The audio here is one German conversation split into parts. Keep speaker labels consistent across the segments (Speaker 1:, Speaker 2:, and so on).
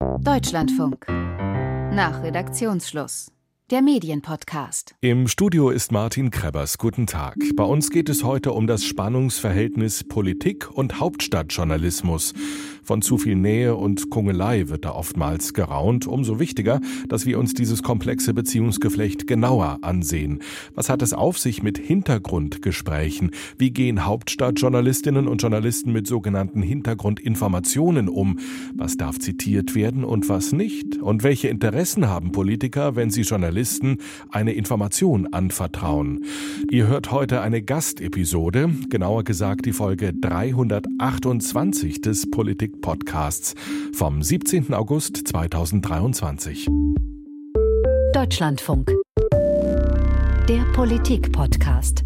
Speaker 1: Deutschlandfunk. Nach Redaktionsschluss. Der Medienpodcast.
Speaker 2: Im Studio ist Martin Krebers. Guten Tag. Bei uns geht es heute um das Spannungsverhältnis Politik und Hauptstadtjournalismus. Von zu viel Nähe und Kungelei wird da oftmals geraunt. Umso wichtiger, dass wir uns dieses komplexe Beziehungsgeflecht genauer ansehen. Was hat es auf sich mit Hintergrundgesprächen? Wie gehen Hauptstadtjournalistinnen und Journalisten mit sogenannten Hintergrundinformationen um? Was darf zitiert werden und was nicht? Und welche Interessen haben Politiker, wenn sie Journalisten eine Information anvertrauen? Ihr hört heute eine Gastepisode, genauer gesagt die Folge 328 des Politik Podcasts vom 17. August 2023.
Speaker 1: Deutschlandfunk. Der Politik-Podcast.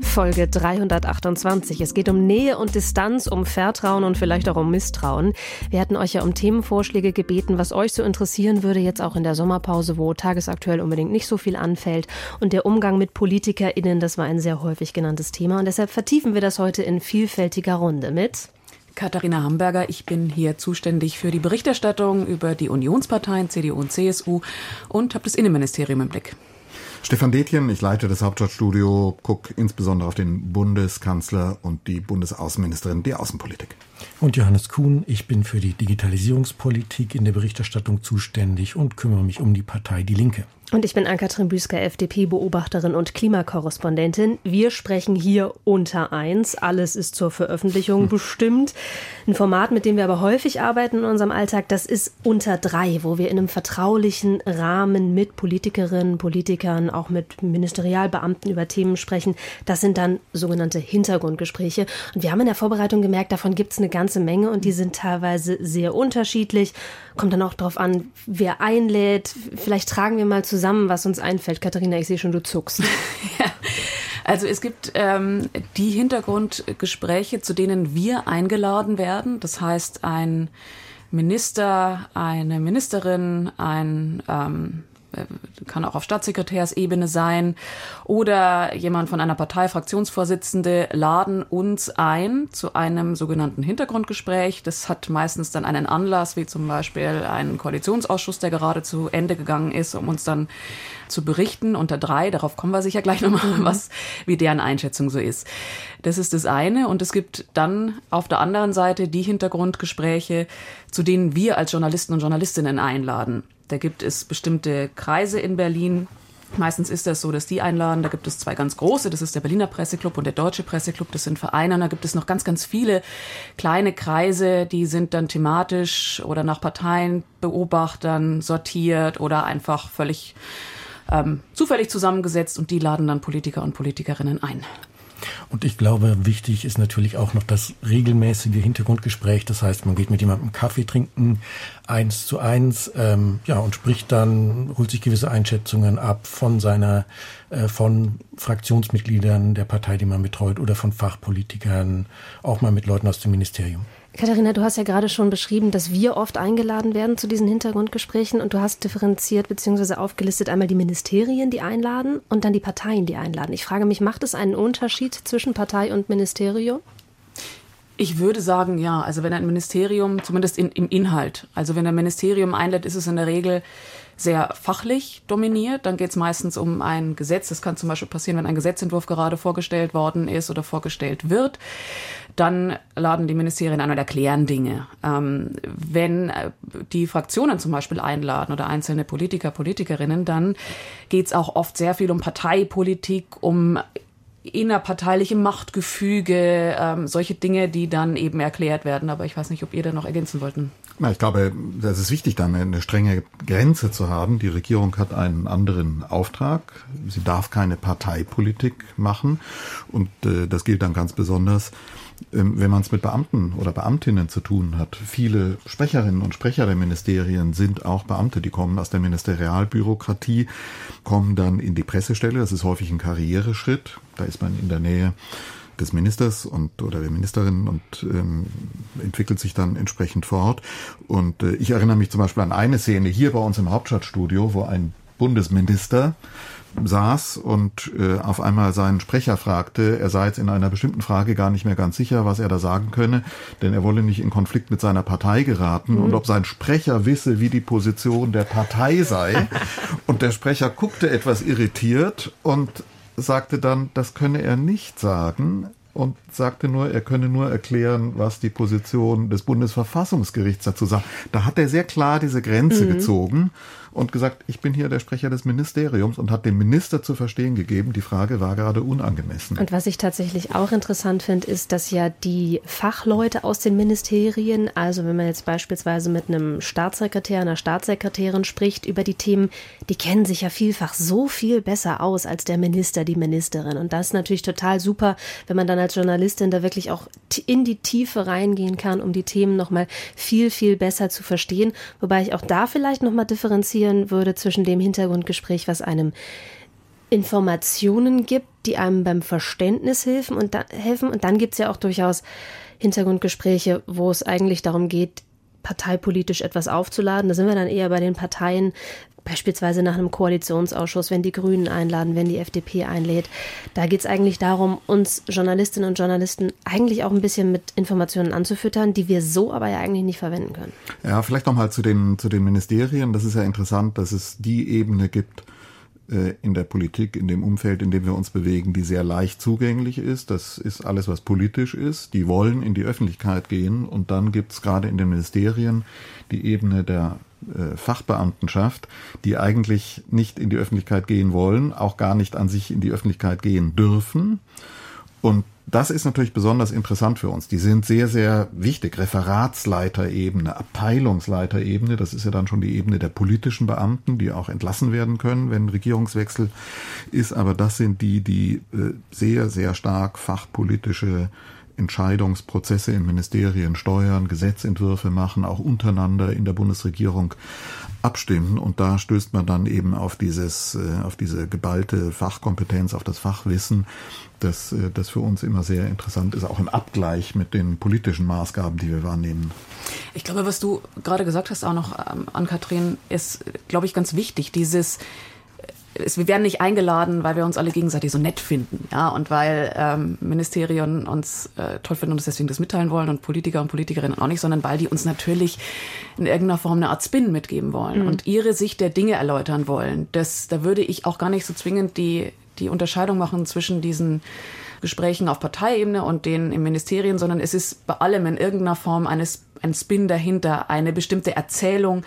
Speaker 3: Folge 328. Es geht um Nähe und Distanz, um Vertrauen und vielleicht auch um Misstrauen. Wir hatten euch ja um Themenvorschläge gebeten, was euch so interessieren würde, jetzt auch in der Sommerpause, wo tagesaktuell unbedingt nicht so viel anfällt. Und der Umgang mit PolitikerInnen, das war ein sehr häufig genanntes Thema. Und deshalb vertiefen wir das heute in vielfältiger Runde mit
Speaker 4: Katharina Hamburger. Ich bin hier zuständig für die Berichterstattung über die Unionsparteien CDU und CSU und habe das Innenministerium im Blick.
Speaker 5: Stefan Detjen, ich leite das Hauptstadtstudio, gucke insbesondere auf den Bundeskanzler und die Bundesaußenministerin der Außenpolitik.
Speaker 6: Und Johannes Kuhn, ich bin für die Digitalisierungspolitik in der Berichterstattung zuständig und kümmere mich um die Partei Die Linke.
Speaker 3: Und ich bin Ann-Kathrin Büsker, FDP-Beobachterin und Klimakorrespondentin. Wir sprechen hier unter eins. Alles ist zur Veröffentlichung hm. bestimmt. Ein Format, mit dem wir aber häufig arbeiten in unserem Alltag, das ist unter drei, wo wir in einem vertraulichen Rahmen mit Politikerinnen, Politikern, auch mit Ministerialbeamten über Themen sprechen. Das sind dann sogenannte Hintergrundgespräche. Und wir haben in der Vorbereitung gemerkt, davon gibt es eine ganze Menge und die sind teilweise sehr unterschiedlich. Kommt dann auch darauf an, wer einlädt. Vielleicht tragen wir mal zusammen was uns einfällt. Katharina, ich sehe schon, du zuckst.
Speaker 4: ja. Also es gibt ähm, die Hintergrundgespräche, zu denen wir eingeladen werden. Das heißt, ein Minister, eine Ministerin, ein ähm, äh, kann auch auf Staatssekretärsebene sein oder jemand von einer Partei, Fraktionsvorsitzende, laden uns ein zu einem sogenannten Hintergrundgespräch. Das hat meistens dann einen Anlass, wie zum Beispiel einen Koalitionsausschuss, der gerade zu Ende gegangen ist, um uns dann zu berichten unter drei. Darauf kommen wir sicher gleich nochmal, mhm. was, wie deren Einschätzung so ist. Das ist das eine. Und es gibt dann auf der anderen Seite die Hintergrundgespräche, zu denen wir als Journalisten und Journalistinnen einladen. Da gibt es bestimmte Kreise in Berlin. Meistens ist das so, dass die einladen. Da gibt es zwei ganz große. Das ist der Berliner Presseclub und der Deutsche Presseclub. Das sind Vereine. Und da gibt es noch ganz, ganz viele kleine Kreise, die sind dann thematisch oder nach Parteienbeobachtern sortiert oder einfach völlig ähm, zufällig zusammengesetzt. Und die laden dann Politiker und Politikerinnen ein.
Speaker 6: Und ich glaube, wichtig ist natürlich auch noch das regelmäßige Hintergrundgespräch. Das heißt, man geht mit jemandem Kaffee trinken, eins zu eins, ähm, ja, und spricht dann, holt sich gewisse Einschätzungen ab von seiner, äh, von Fraktionsmitgliedern der Partei, die man betreut, oder von Fachpolitikern, auch mal mit Leuten aus dem Ministerium.
Speaker 3: Katharina, du hast ja gerade schon beschrieben, dass wir oft eingeladen werden zu diesen Hintergrundgesprächen und du hast differenziert bzw. aufgelistet einmal die Ministerien, die einladen und dann die Parteien, die einladen. Ich frage mich, macht es einen Unterschied zwischen Partei und Ministerium?
Speaker 4: Ich würde sagen, ja. Also wenn ein Ministerium, zumindest in, im Inhalt, also wenn ein Ministerium einlädt, ist es in der Regel sehr fachlich dominiert. Dann geht es meistens um ein Gesetz. Das kann zum Beispiel passieren, wenn ein Gesetzentwurf gerade vorgestellt worden ist oder vorgestellt wird. Dann laden die Ministerien ein und erklären Dinge. Ähm, wenn äh, die Fraktionen zum Beispiel einladen oder einzelne Politiker, Politikerinnen, dann geht es auch oft sehr viel um Parteipolitik, um innerparteiliche Machtgefüge, ähm, solche Dinge, die dann eben erklärt werden. Aber ich weiß nicht, ob ihr da noch ergänzen wollten.
Speaker 5: Na, ich glaube, das ist wichtig, dann eine strenge Grenze zu haben. Die Regierung hat einen anderen Auftrag. Sie darf keine Parteipolitik machen. Und äh, das gilt dann ganz besonders wenn man es mit Beamten oder Beamtinnen zu tun hat. Viele Sprecherinnen und Sprecher der Ministerien sind auch Beamte, die kommen aus der Ministerialbürokratie, kommen dann in die Pressestelle. Das ist häufig ein Karriereschritt. Da ist man in der Nähe des Ministers und oder der Ministerin und ähm, entwickelt sich dann entsprechend fort. Und äh, ich erinnere mich zum Beispiel an eine Szene hier bei uns im Hauptstadtstudio, wo ein Bundesminister saß und äh, auf einmal seinen Sprecher fragte, er sei jetzt in einer bestimmten Frage gar nicht mehr ganz sicher, was er da sagen könne, denn er wolle nicht in Konflikt mit seiner Partei geraten mhm. und ob sein Sprecher wisse, wie die Position der Partei sei. und der Sprecher guckte etwas irritiert und sagte dann, das könne er nicht sagen und sagte nur, er könne nur erklären, was die Position des Bundesverfassungsgerichts dazu sagt. Da hat er sehr klar diese Grenze mhm. gezogen und gesagt, ich bin hier der Sprecher des Ministeriums und hat dem Minister zu verstehen gegeben, die Frage war gerade unangemessen.
Speaker 3: Und was ich tatsächlich auch interessant finde, ist, dass ja die Fachleute aus den Ministerien, also wenn man jetzt beispielsweise mit einem Staatssekretär, einer Staatssekretärin spricht über die Themen, die kennen sich ja vielfach so viel besser aus als der Minister, die Ministerin. Und das ist natürlich total super, wenn man dann als Journalistin da wirklich auch in die Tiefe reingehen kann, um die Themen nochmal viel, viel besser zu verstehen. Wobei ich auch da vielleicht nochmal differenziere differenzieren würde zwischen dem Hintergrundgespräch, was einem Informationen gibt, die einem beim Verständnis helfen und, da, helfen. und dann gibt es ja auch durchaus Hintergrundgespräche, wo es eigentlich darum geht, parteipolitisch etwas aufzuladen. Da sind wir dann eher bei den Parteien, beispielsweise nach einem Koalitionsausschuss, wenn die Grünen einladen, wenn die FDP einlädt. Da geht es eigentlich darum, uns Journalistinnen und Journalisten eigentlich auch ein bisschen mit Informationen anzufüttern, die wir so aber ja eigentlich nicht verwenden können.
Speaker 5: Ja, vielleicht nochmal zu den, zu den Ministerien. Das ist ja interessant, dass es die Ebene gibt, in der Politik, in dem Umfeld, in dem wir uns bewegen, die sehr leicht zugänglich ist. Das ist alles, was politisch ist. Die wollen in die Öffentlichkeit gehen. Und dann gibt es gerade in den Ministerien die Ebene der äh, Fachbeamtenschaft, die eigentlich nicht in die Öffentlichkeit gehen wollen, auch gar nicht an sich in die Öffentlichkeit gehen dürfen. Und das ist natürlich besonders interessant für uns. Die sind sehr, sehr wichtig. Referatsleiterebene, Abteilungsleiterebene, das ist ja dann schon die Ebene der politischen Beamten, die auch entlassen werden können, wenn Regierungswechsel ist. Aber das sind die, die äh, sehr, sehr stark fachpolitische Entscheidungsprozesse in Ministerien steuern, Gesetzentwürfe machen, auch untereinander in der Bundesregierung abstimmen. Und da stößt man dann eben auf dieses, äh, auf diese geballte Fachkompetenz, auf das Fachwissen, das, äh, das für uns immer sehr interessant ist, auch im Abgleich mit den politischen Maßgaben, die wir wahrnehmen.
Speaker 4: Ich glaube, was du gerade gesagt hast, auch noch ähm, an Kathrin, ist, glaube ich, ganz wichtig, dieses, es, wir werden nicht eingeladen, weil wir uns alle gegenseitig so nett finden, ja, und weil ähm, Ministerien uns äh, toll finden und uns deswegen das mitteilen wollen und Politiker und Politikerinnen auch nicht, sondern weil die uns natürlich in irgendeiner Form eine Art Spin mitgeben wollen mhm. und ihre Sicht der Dinge erläutern wollen. Das, da würde ich auch gar nicht so zwingend die die Unterscheidung machen zwischen diesen Gesprächen auf Parteiebene und denen im Ministerien, sondern es ist bei allem in irgendeiner Form eines, ein Spin dahinter, eine bestimmte Erzählung,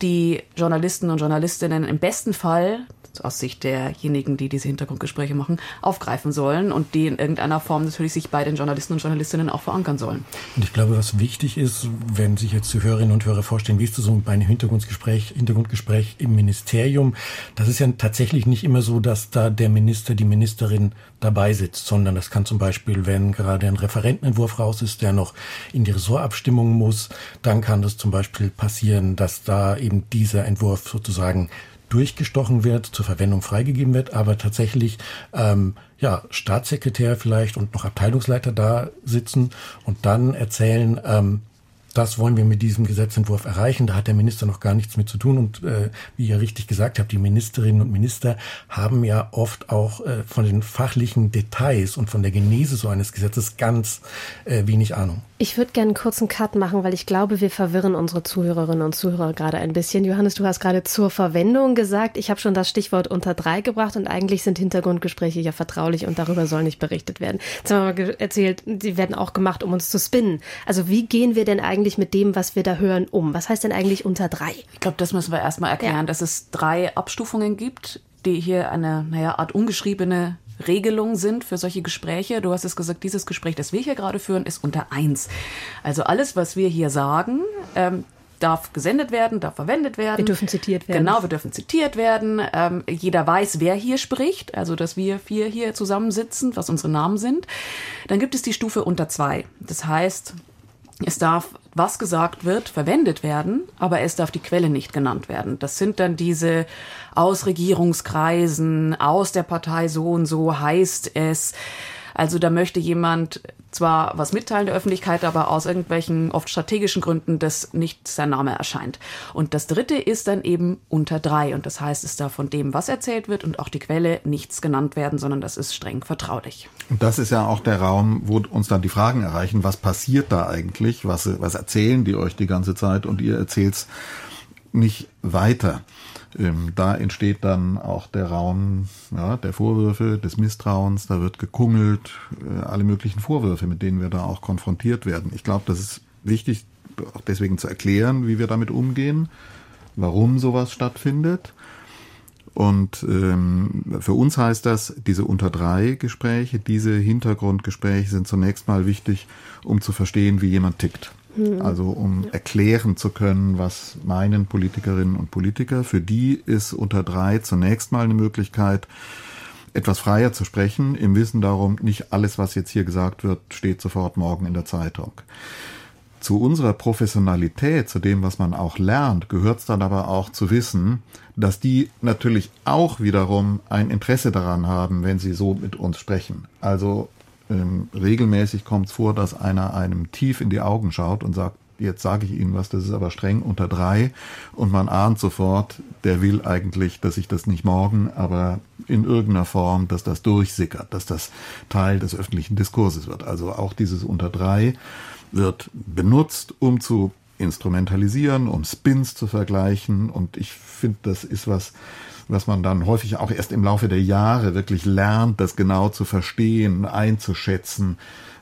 Speaker 4: die Journalisten und Journalistinnen im besten Fall aus Sicht derjenigen, die diese Hintergrundgespräche machen, aufgreifen sollen und die in irgendeiner Form natürlich sich bei den Journalisten und Journalistinnen auch verankern sollen.
Speaker 6: Und ich glaube, was wichtig ist, wenn sich jetzt die Hörerinnen und Hörer vorstellen, wie ist das so bei einem Hintergrundgespräch, Hintergrundgespräch im Ministerium, das ist ja tatsächlich nicht immer so, dass da der Minister, die Ministerin dabei sitzt, sondern das kann zum Beispiel, wenn gerade ein Referentenentwurf raus ist, der noch in die Ressortabstimmung muss, dann kann das zum Beispiel passieren, dass da eben dieser Entwurf sozusagen durchgestochen wird, zur Verwendung freigegeben wird, aber tatsächlich ähm, ja Staatssekretär vielleicht und noch Abteilungsleiter da sitzen und dann erzählen, ähm, das wollen wir mit diesem Gesetzentwurf erreichen. Da hat der Minister noch gar nichts mit zu tun. Und äh, wie ihr richtig gesagt habt, die Ministerinnen und Minister haben ja oft auch äh, von den fachlichen Details und von der Genese so eines Gesetzes ganz äh, wenig Ahnung.
Speaker 3: Ich würde gerne einen kurzen Cut machen, weil ich glaube, wir verwirren unsere Zuhörerinnen und Zuhörer gerade ein bisschen. Johannes, du hast gerade zur Verwendung gesagt. Ich habe schon das Stichwort unter drei gebracht und eigentlich sind Hintergrundgespräche ja vertraulich und darüber soll nicht berichtet werden. Jetzt haben wir mal erzählt, die werden auch gemacht, um uns zu spinnen. Also wie gehen wir denn eigentlich mit dem, was wir da hören, um? Was heißt denn eigentlich unter drei?
Speaker 4: Ich glaube, das müssen wir erstmal erklären, ja. dass es drei Abstufungen gibt, die hier eine naja, Art ungeschriebene Regelungen sind für solche Gespräche. Du hast es gesagt, dieses Gespräch, das wir hier gerade führen, ist unter eins. Also alles, was wir hier sagen, ähm, darf gesendet werden, darf verwendet werden.
Speaker 3: Wir dürfen zitiert werden.
Speaker 4: Genau, wir dürfen zitiert werden. Ähm, jeder weiß, wer hier spricht, also dass wir vier hier zusammensitzen, was unsere Namen sind. Dann gibt es die Stufe unter zwei. Das heißt, es darf, was gesagt wird, verwendet werden, aber es darf die Quelle nicht genannt werden. Das sind dann diese aus Regierungskreisen, aus der Partei so und so heißt es. Also da möchte jemand zwar was mitteilen der Öffentlichkeit, aber aus irgendwelchen oft strategischen Gründen, dass nicht sein Name erscheint. Und das dritte ist dann eben unter drei. Und das heißt, es darf von dem, was erzählt wird und auch die Quelle nichts genannt werden, sondern das ist streng vertraulich.
Speaker 5: Und das ist ja auch der Raum, wo uns dann die Fragen erreichen, was passiert da eigentlich? Was, was erzählen die euch die ganze Zeit und ihr erzählt's nicht weiter? Ähm, da entsteht dann auch der Raum ja, der Vorwürfe, des Misstrauens, da wird gekungelt, äh, alle möglichen Vorwürfe, mit denen wir da auch konfrontiert werden. Ich glaube, das ist wichtig, auch deswegen zu erklären, wie wir damit umgehen, warum sowas stattfindet. Und ähm, für uns heißt das, diese unter drei Gespräche, diese Hintergrundgespräche sind zunächst mal wichtig, um zu verstehen, wie jemand tickt. Mhm. Also um erklären zu können, was meinen Politikerinnen und Politiker. Für die ist unter drei zunächst mal eine Möglichkeit, etwas freier zu sprechen, im Wissen darum, nicht alles, was jetzt hier gesagt wird, steht sofort morgen in der Zeitung. Zu unserer Professionalität, zu dem, was man auch lernt, gehört es dann aber auch zu wissen, dass die natürlich auch wiederum ein Interesse daran haben, wenn sie so mit uns sprechen. Also ähm, regelmäßig kommt es vor, dass einer einem tief in die Augen schaut und sagt, jetzt sage ich Ihnen was, das ist aber streng unter drei und man ahnt sofort, der will eigentlich, dass ich das nicht morgen, aber in irgendeiner Form, dass das durchsickert, dass das Teil des öffentlichen Diskurses wird. Also auch dieses unter drei wird benutzt, um zu instrumentalisieren, um Spins zu vergleichen und ich finde, das ist was, was man dann häufig auch erst im Laufe der Jahre wirklich lernt, das genau zu verstehen, einzuschätzen,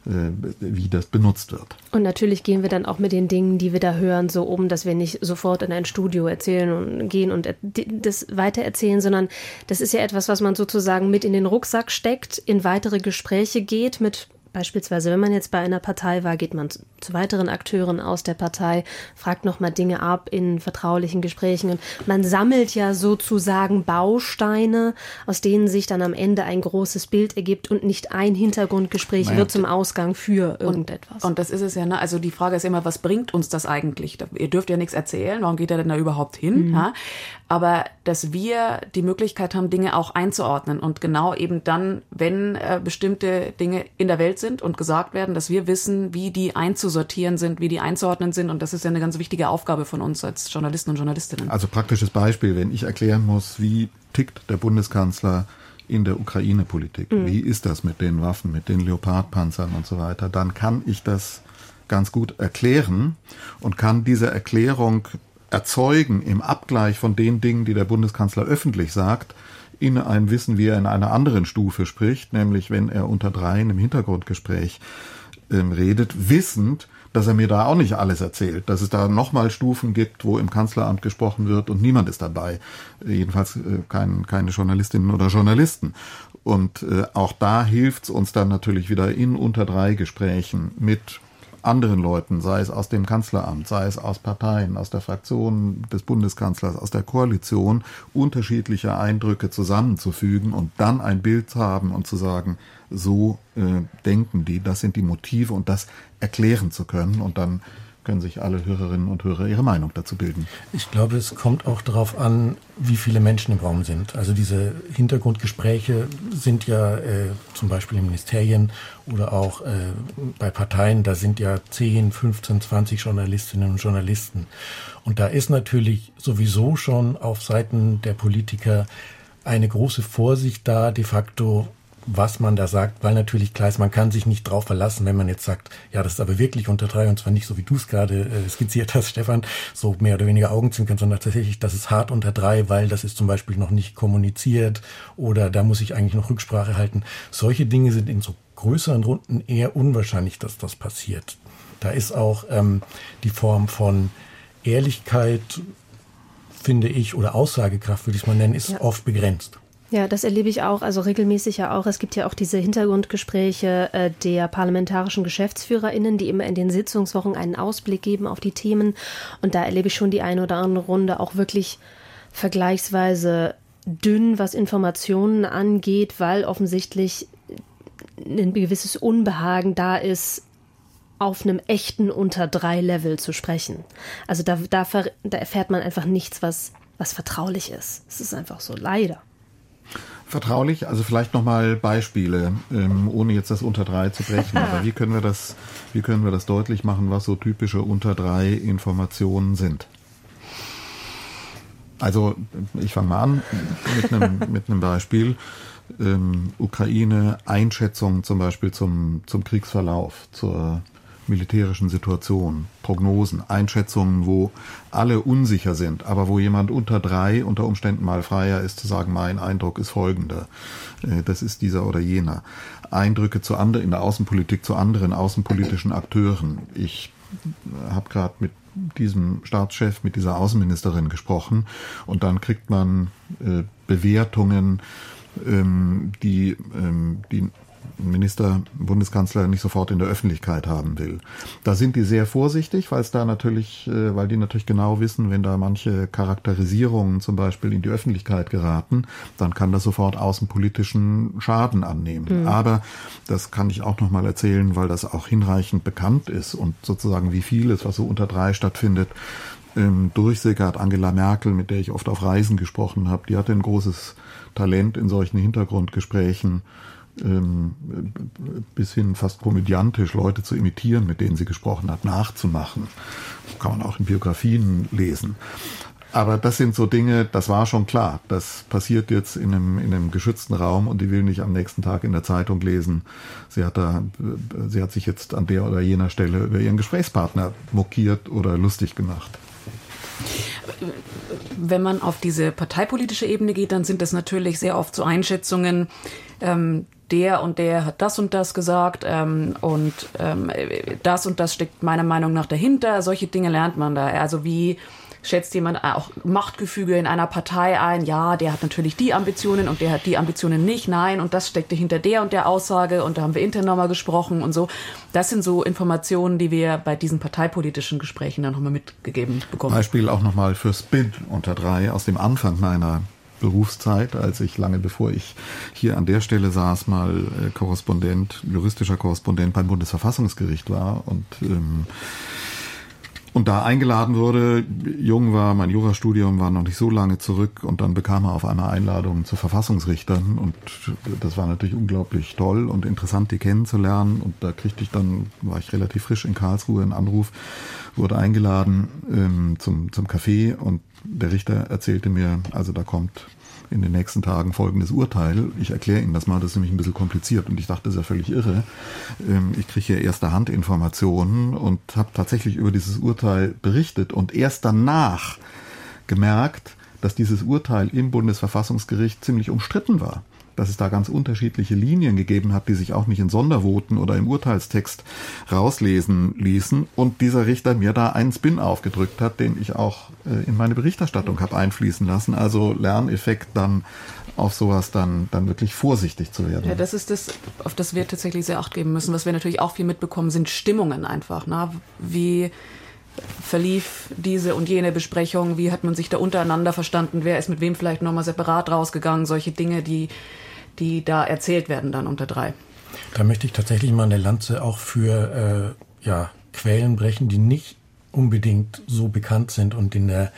Speaker 5: äh, wie das benutzt wird.
Speaker 3: Und natürlich gehen wir dann auch mit den Dingen, die wir da hören, so um, dass wir nicht sofort in ein Studio erzählen und gehen und das weitererzählen, sondern das ist ja etwas, was man sozusagen mit in den Rucksack steckt, in weitere Gespräche geht mit Beispielsweise, wenn man jetzt bei einer Partei war, geht man zu, weiteren Akteuren aus der Partei, fragt nochmal Dinge ab in vertraulichen Gesprächen und man sammelt ja sozusagen Bausteine, aus denen sich dann am Ende ein großes Bild ergibt und nicht ein Hintergrundgespräch naja. wird zum Ausgang für irgendetwas.
Speaker 4: Und, und, das ist es ja, ne? Also die Frage ist immer, was bringt uns das eigentlich? Ihr dürft ja nichts erzählen, warum geht er denn da überhaupt hin? Mhm. Ja? Aber dass wir die Möglichkeit haben, Dinge auch einzuordnen und genau eben dann, wenn äh, bestimmte Dinge in der Welt sind und gesagt werden, dass wir wissen, wie die einzusortieren sind, wie die einzuordnen sind. Und das ist ja eine ganz wichtige Aufgabe von uns als Journalisten und Journalistinnen.
Speaker 5: Also praktisches Beispiel, wenn ich erklären muss, wie tickt der Bundeskanzler in der Ukraine-Politik, mhm. wie ist das mit den Waffen, mit den Leopardpanzern und so weiter, dann kann ich das ganz gut erklären und kann diese Erklärung erzeugen im Abgleich von den Dingen, die der Bundeskanzler öffentlich sagt, in einem Wissen, wie er in einer anderen Stufe spricht, nämlich wenn er unter dreien im Hintergrundgespräch ähm, redet, wissend, dass er mir da auch nicht alles erzählt, dass es da nochmal Stufen gibt, wo im Kanzleramt gesprochen wird und niemand ist dabei, jedenfalls äh, kein, keine Journalistinnen oder Journalisten. Und äh, auch da hilft es uns dann natürlich wieder in unter drei Gesprächen mit anderen Leuten, sei es aus dem Kanzleramt, sei es aus Parteien, aus der Fraktion des Bundeskanzlers, aus der Koalition, unterschiedliche Eindrücke zusammenzufügen und dann ein Bild zu haben und zu sagen, so äh, denken die, das sind die Motive und das erklären zu können und dann können sich alle Hörerinnen und Hörer ihre Meinung dazu bilden.
Speaker 6: Ich glaube, es kommt auch darauf an, wie viele Menschen im Raum sind. Also diese Hintergrundgespräche sind ja äh, zum Beispiel in Ministerien oder auch äh, bei Parteien, da sind ja 10, 15, 20 Journalistinnen und Journalisten. Und da ist natürlich sowieso schon auf Seiten der Politiker eine große Vorsicht da, de facto was man da sagt, weil natürlich klar ist, man kann sich nicht drauf verlassen, wenn man jetzt sagt, ja, das ist aber wirklich unter drei und zwar nicht so, wie du es gerade äh, skizziert hast, Stefan, so mehr oder weniger Augenzwinkern, sondern tatsächlich, das ist hart unter drei, weil das ist zum Beispiel noch nicht kommuniziert oder da muss ich eigentlich noch Rücksprache halten. Solche Dinge sind in so größeren Runden eher unwahrscheinlich, dass das passiert. Da ist auch ähm, die Form von Ehrlichkeit, finde ich, oder Aussagekraft, würde ich es mal nennen, ist ja. oft begrenzt.
Speaker 3: Ja, das erlebe ich auch, also regelmäßig ja auch. Es gibt ja auch diese Hintergrundgespräche äh, der parlamentarischen GeschäftsführerInnen, die immer in den Sitzungswochen einen Ausblick geben auf die Themen. Und da erlebe ich schon die eine oder andere Runde auch wirklich vergleichsweise dünn, was Informationen angeht, weil offensichtlich ein gewisses Unbehagen da ist, auf einem echten unter drei Level zu sprechen. Also da, da, da erfährt man einfach nichts, was, was vertraulich ist. Es ist einfach so, leider.
Speaker 5: Vertraulich, also vielleicht nochmal Beispiele, ähm, ohne jetzt das unter drei zu brechen. Aber wie können wir das, wie können wir das deutlich machen, was so typische unter drei Informationen sind? Also ich fange mal an mit einem, mit einem Beispiel. Ähm, Ukraine, Einschätzung zum Beispiel zum, zum Kriegsverlauf, zur militärischen Situation, Prognosen, Einschätzungen, wo alle unsicher sind, aber wo jemand unter drei unter Umständen mal freier ist zu sagen, mein Eindruck ist folgender. Äh, das ist dieser oder jener. Eindrücke zu anderen, in der Außenpolitik zu anderen außenpolitischen Akteuren. Ich habe gerade mit diesem Staatschef, mit dieser Außenministerin gesprochen und dann kriegt man äh, Bewertungen, ähm, die, ähm, die Minister, Bundeskanzler nicht sofort in der Öffentlichkeit haben will. Da sind die sehr vorsichtig, weil es da natürlich, äh, weil die natürlich genau wissen, wenn da manche Charakterisierungen zum Beispiel in die Öffentlichkeit geraten, dann kann das sofort außenpolitischen Schaden annehmen. Mhm. Aber das kann ich auch noch mal erzählen, weil das auch hinreichend bekannt ist und sozusagen wie vieles, was so unter drei stattfindet, ähm, durchsickert. Angela Merkel, mit der ich oft auf Reisen gesprochen habe, die hatte ein großes Talent in solchen Hintergrundgesprächen ähm, bis hin fast komödiantisch Leute zu imitieren, mit denen sie gesprochen hat, nachzumachen. Das kann man auch in Biografien lesen. Aber das sind so Dinge, das war schon klar. Das passiert jetzt in einem, in einem geschützten Raum und die will nicht am nächsten Tag in der Zeitung lesen. Sie hat da, sie hat sich jetzt an der oder jener Stelle über ihren Gesprächspartner mokiert oder lustig gemacht.
Speaker 4: Wenn man auf diese parteipolitische Ebene geht, dann sind das natürlich sehr oft so Einschätzungen, ähm, der und der hat das und das gesagt ähm, und ähm, das und das steckt meiner Meinung nach dahinter. Solche Dinge lernt man da. Also wie schätzt jemand auch Machtgefüge in einer Partei ein? Ja, der hat natürlich die Ambitionen und der hat die Ambitionen nicht. Nein, und das steckte hinter der und der Aussage und da haben wir intern nochmal gesprochen und so. Das sind so Informationen, die wir bei diesen parteipolitischen Gesprächen dann nochmal mitgegeben bekommen.
Speaker 5: Beispiel auch nochmal für Spin unter drei aus dem Anfang meiner Berufszeit, als ich lange bevor ich hier an der Stelle saß, mal äh, Korrespondent, juristischer Korrespondent beim Bundesverfassungsgericht war und ähm, und da eingeladen wurde, jung war, mein Jurastudium war noch nicht so lange zurück und dann bekam er auf einmal Einladungen zu Verfassungsrichtern und das war natürlich unglaublich toll und interessant, die kennenzulernen und da kriegte ich dann, war ich relativ frisch in Karlsruhe, einen Anruf, wurde eingeladen ähm, zum, zum Café und der Richter erzählte mir, also da kommt in den nächsten Tagen folgendes Urteil. Ich erkläre Ihnen das mal, das ist nämlich ein bisschen kompliziert und ich dachte, das ist ja völlig irre. Ähm, ich kriege hier erste Hand Informationen und habe tatsächlich über dieses Urteil berichtet und erst danach gemerkt, dass dieses Urteil im Bundesverfassungsgericht ziemlich umstritten war dass es da ganz unterschiedliche Linien gegeben hat, die sich auch nicht in Sondervoten oder im Urteilstext rauslesen ließen und dieser Richter mir da einen Spin aufgedrückt hat, den ich auch äh, in meine Berichterstattung habe einfließen lassen. Also Lerneffekt dann auf sowas dann, dann wirklich vorsichtig zu werden.
Speaker 4: Ja, das ist das, auf das wir tatsächlich sehr Acht geben müssen. Was wir natürlich auch viel mitbekommen, sind Stimmungen einfach. Ne? Wie verlief diese und jene Besprechung, wie hat man sich da untereinander verstanden, wer ist mit wem vielleicht nochmal separat rausgegangen, solche Dinge, die, die da erzählt werden dann unter drei.
Speaker 6: Da möchte ich tatsächlich mal eine Lanze auch für äh, ja, Quellen brechen, die nicht unbedingt so bekannt sind und in der,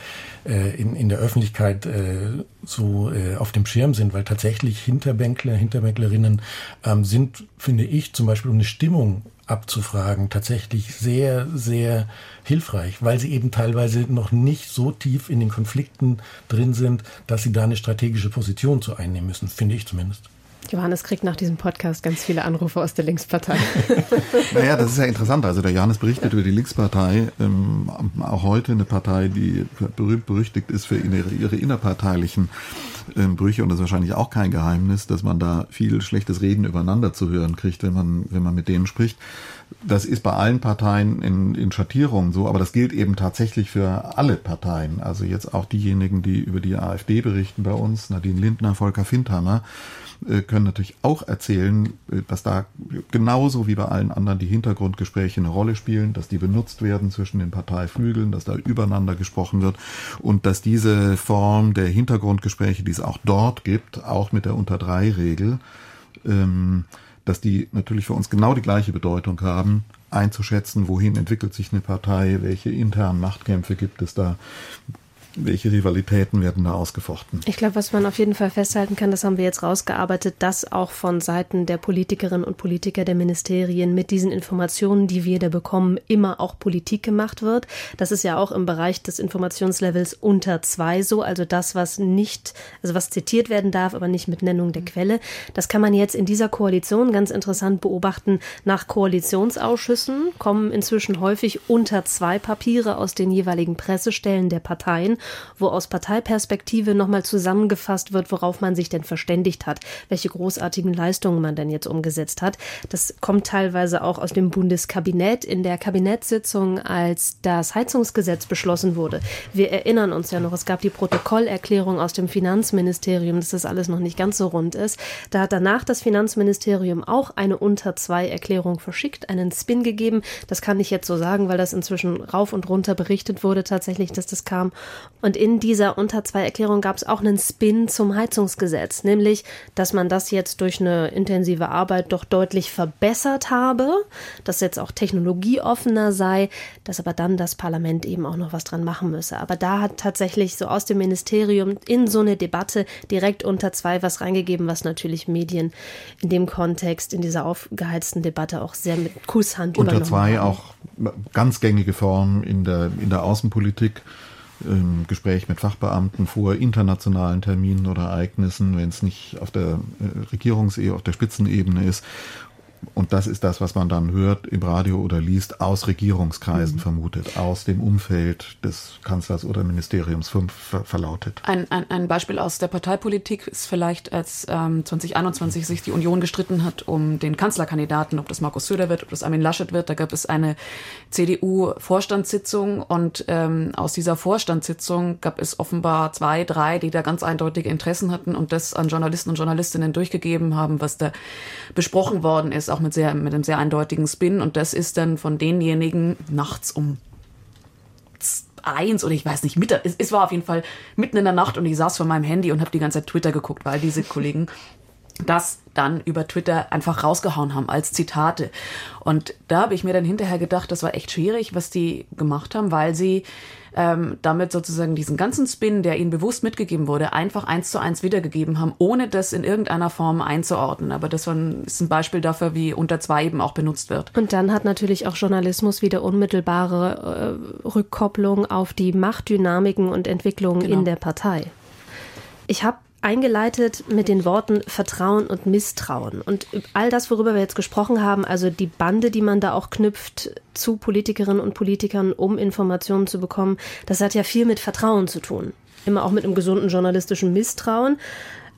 Speaker 6: äh, in, in der Öffentlichkeit äh, so äh, auf dem Schirm sind, weil tatsächlich Hinterbänkler, Hinterbänklerinnen ähm, sind, finde ich, zum Beispiel um eine Stimmung abzufragen, tatsächlich sehr, sehr hilfreich, weil sie eben teilweise noch nicht so tief in den Konflikten drin sind, dass sie da eine strategische Position zu einnehmen müssen, finde ich zumindest.
Speaker 3: Johannes kriegt nach diesem Podcast ganz viele Anrufe aus der Linkspartei.
Speaker 5: naja, das ist ja interessant. Also der Johannes berichtet über die Linkspartei, ähm, auch heute eine Partei, die berühmt berüchtigt ist für ihre, ihre innerparteilichen ähm, Brüche. Und das ist wahrscheinlich auch kein Geheimnis, dass man da viel schlechtes Reden übereinander zu hören kriegt, wenn man, wenn man mit denen spricht. Das ist bei allen Parteien in, in Schattierungen so, aber das gilt eben tatsächlich für alle Parteien. Also jetzt auch diejenigen, die über die AfD berichten bei uns, Nadine Lindner, Volker Findhammer, äh, können natürlich auch erzählen, äh, dass da genauso wie bei allen anderen die Hintergrundgespräche eine Rolle spielen, dass die benutzt werden zwischen den Parteiflügeln, dass da übereinander gesprochen wird und dass diese Form der Hintergrundgespräche, die es auch dort gibt, auch mit der Unter-drei-Regel, ähm, dass die natürlich für uns genau die gleiche Bedeutung haben, einzuschätzen, wohin entwickelt sich eine Partei, welche internen Machtkämpfe gibt es da, welche Rivalitäten werden da ausgefochten.
Speaker 3: Ich glaube, was man auf jeden Fall festhalten kann, das haben wir jetzt rausgearbeitet, dass auch von Seiten der Politikerinnen und Politiker der Ministerien mit diesen Informationen, die wir da bekommen, immer auch Politik gemacht wird. Das ist ja auch im Bereich des Informationslevels unter zwei so, also das, was nicht, also was zitiert werden darf, aber nicht mit Nennung der Quelle. Das kann man jetzt in dieser Koalition ganz interessant beobachten. Nach Koalitionsausschüssen kommen inzwischen häufig unter zwei Papiere aus den jeweiligen Pressestellen der Parteien wo aus Parteiperspektive nochmal zusammengefasst wird, worauf man sich denn verständigt hat, welche großartigen Leistungen man denn jetzt umgesetzt hat. Das kommt teilweise auch aus dem Bundeskabinett in der Kabinettssitzung, als das Heizungsgesetz beschlossen wurde. Wir erinnern uns ja noch, es gab die Protokollerklärung aus dem Finanzministerium, dass das alles noch nicht ganz so rund ist. Da hat danach das Finanzministerium auch eine unter zwei Erklärung verschickt, einen Spin gegeben. Das kann ich jetzt so sagen, weil das inzwischen rauf und runter berichtet wurde tatsächlich, dass das kam. Und in dieser unter zwei Erklärung gab es auch einen Spin zum Heizungsgesetz, nämlich, dass man das jetzt durch eine intensive Arbeit doch deutlich verbessert habe, dass jetzt auch technologieoffener sei, dass aber dann das Parlament eben auch noch was dran machen müsse. Aber da hat tatsächlich so aus dem Ministerium in so eine Debatte direkt unter zwei was reingegeben, was natürlich Medien in dem Kontext, in dieser aufgeheizten Debatte auch sehr mit Kusshand
Speaker 5: unter zwei haben. auch ganz gängige Form in der, in der Außenpolitik im Gespräch mit Fachbeamten vor internationalen Terminen oder Ereignissen, wenn es nicht auf der äh, Regierungsebene, auf der Spitzenebene ist und das ist das, was man dann hört im Radio oder liest, aus Regierungskreisen mhm. vermutet, aus dem Umfeld des Kanzlers oder Ministeriums ver verlautet.
Speaker 4: Ein, ein, ein Beispiel aus der Parteipolitik ist vielleicht, als ähm, 2021 sich die Union gestritten hat um den Kanzlerkandidaten, ob das Markus Söder wird, ob das Armin Laschet wird. Da gab es eine CDU-Vorstandssitzung und ähm, aus dieser Vorstandssitzung gab es offenbar zwei, drei, die da ganz eindeutige Interessen hatten und das an Journalisten und Journalistinnen durchgegeben haben, was da besprochen worden ist auch mit, sehr, mit einem sehr eindeutigen Spin. Und das ist dann von denjenigen nachts um eins oder ich weiß nicht, Mittag. Es, es war auf jeden Fall mitten in der Nacht und ich saß vor meinem Handy und habe die ganze Zeit Twitter geguckt, weil diese Kollegen das dann über Twitter einfach rausgehauen haben als Zitate. Und da habe ich mir dann hinterher gedacht, das war echt schwierig, was die gemacht haben, weil sie ähm, damit sozusagen diesen ganzen Spin, der ihnen bewusst mitgegeben wurde, einfach eins zu eins wiedergegeben haben, ohne das in irgendeiner Form einzuordnen. Aber das ist ein Beispiel dafür, wie unter zwei eben auch benutzt wird.
Speaker 3: Und dann hat natürlich auch Journalismus wieder unmittelbare äh, Rückkopplung auf die Machtdynamiken und Entwicklungen genau. in der Partei. Ich habe eingeleitet mit den Worten Vertrauen und Misstrauen. Und all das, worüber wir jetzt gesprochen haben, also die Bande, die man da auch knüpft zu Politikerinnen und Politikern, um Informationen zu bekommen, das hat ja viel mit Vertrauen zu tun. Immer auch mit einem gesunden journalistischen Misstrauen.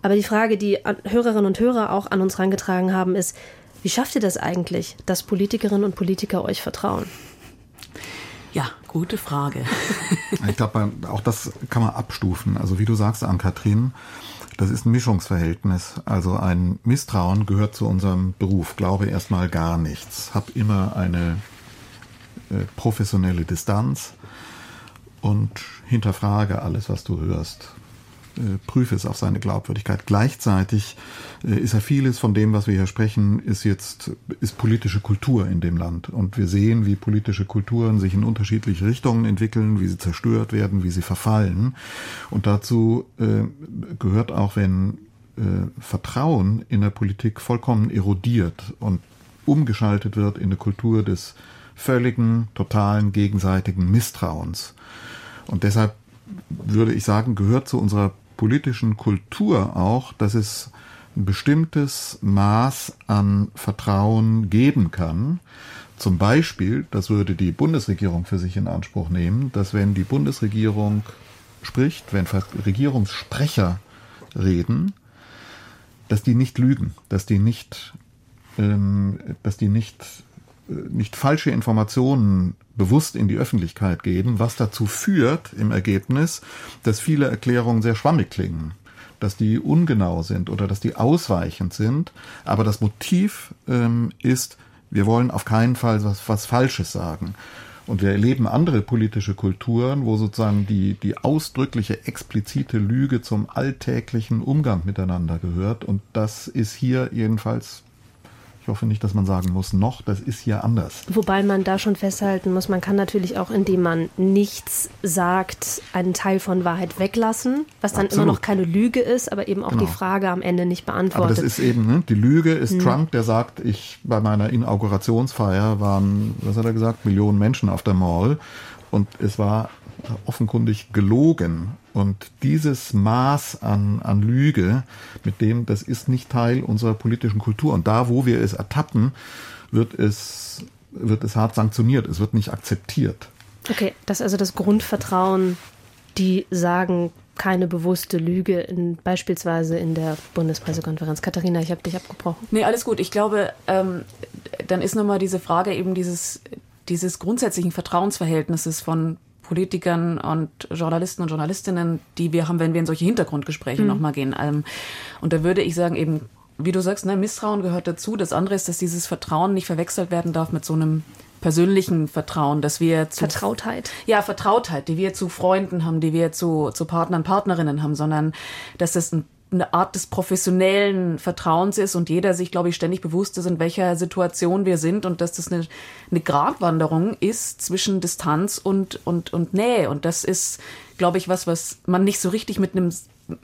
Speaker 3: Aber die Frage, die Hörerinnen und Hörer auch an uns herangetragen haben, ist, wie schafft ihr das eigentlich, dass Politikerinnen und Politiker euch vertrauen?
Speaker 4: Ja, gute Frage.
Speaker 5: ich glaube, auch das kann man abstufen. Also wie du sagst, Ann-Kathrin, das ist ein Mischungsverhältnis. Also ein Misstrauen gehört zu unserem Beruf. Glaube erstmal gar nichts. Hab immer eine äh, professionelle Distanz und hinterfrage alles, was du hörst. Äh, prüfe es auf seine Glaubwürdigkeit. Gleichzeitig äh, ist ja vieles von dem, was wir hier sprechen, ist jetzt ist politische Kultur in dem Land und wir sehen, wie politische Kulturen sich in unterschiedliche Richtungen entwickeln, wie sie zerstört werden, wie sie verfallen und dazu äh, gehört auch, wenn Vertrauen in der Politik vollkommen erodiert und umgeschaltet wird in eine Kultur des völligen, totalen, gegenseitigen Misstrauens. Und deshalb würde ich sagen, gehört zu unserer politischen Kultur auch, dass es ein bestimmtes Maß an Vertrauen geben kann. Zum Beispiel, das würde die Bundesregierung für sich in Anspruch nehmen, dass wenn die Bundesregierung spricht, wenn Regierungssprecher reden, dass die nicht lügen, dass die nicht, ähm, dass die nicht, äh, nicht falsche Informationen bewusst in die Öffentlichkeit geben, was dazu führt im Ergebnis, dass viele Erklärungen sehr schwammig klingen, dass die ungenau sind oder dass die ausweichend sind. Aber das Motiv ähm, ist, wir wollen auf keinen Fall was, was Falsches sagen. Und wir erleben andere politische Kulturen, wo sozusagen die, die ausdrückliche, explizite Lüge zum alltäglichen Umgang miteinander gehört. Und das ist hier jedenfalls Ich hoffe nicht, dass man sagen muss, noch, das ist hier anders.
Speaker 3: Wobei man da schon festhalten muss, man kann natürlich auch, indem man nichts sagt, einen Teil von Wahrheit weglassen, was dann Absolut. immer noch keine Lüge ist, aber eben auch genau. die Frage am Ende nicht beantwortet.
Speaker 5: Aber das ist eben, ne? die Lüge ist hm. Trump, der sagt, ich bei meiner Inaugurationsfeier waren, was hat er gesagt, Millionen Menschen auf der Mall und es war offenkundig gelogen. Und dieses Maß an, an Lüge, mit dem, das ist nicht Teil unserer politischen Kultur. Und da, wo wir es ertappen, wird es, wird es hart sanktioniert. Es wird nicht akzeptiert.
Speaker 3: Okay, das ist also das Grundvertrauen, die sagen, keine bewusste Lüge, in, beispielsweise in der Bundespressekonferenz. Katharina, ich habe dich abgebrochen.
Speaker 4: Nee, alles gut. Ich glaube, ähm, dann ist nochmal diese Frage eben dieses, dieses grundsätzlichen Vertrauensverhältnisses von Politikern und Journalisten und Journalistinnen, die wir haben, wenn wir in solche Hintergrundgespräche mhm. nochmal gehen. Ähm, und da würde ich sagen, eben, wie du sagst, ne, Misstrauen gehört dazu. Das andere ist, dass dieses Vertrauen nicht verwechselt werden darf mit so einem persönlichen Vertrauen, dass wir
Speaker 3: zu Vertrautheit.
Speaker 4: Ja, Vertrautheit, die wir zu Freunden haben, die wir zu, zu Partnern, Partnerinnen haben, sondern dass das ein eine Art des professionellen Vertrauens ist und jeder sich, glaube ich, ständig bewusst ist, in welcher Situation wir sind und dass das eine, eine Gratwanderung ist zwischen Distanz und, und, und Nähe. Und das ist, glaube ich, was, was man nicht so richtig mit einem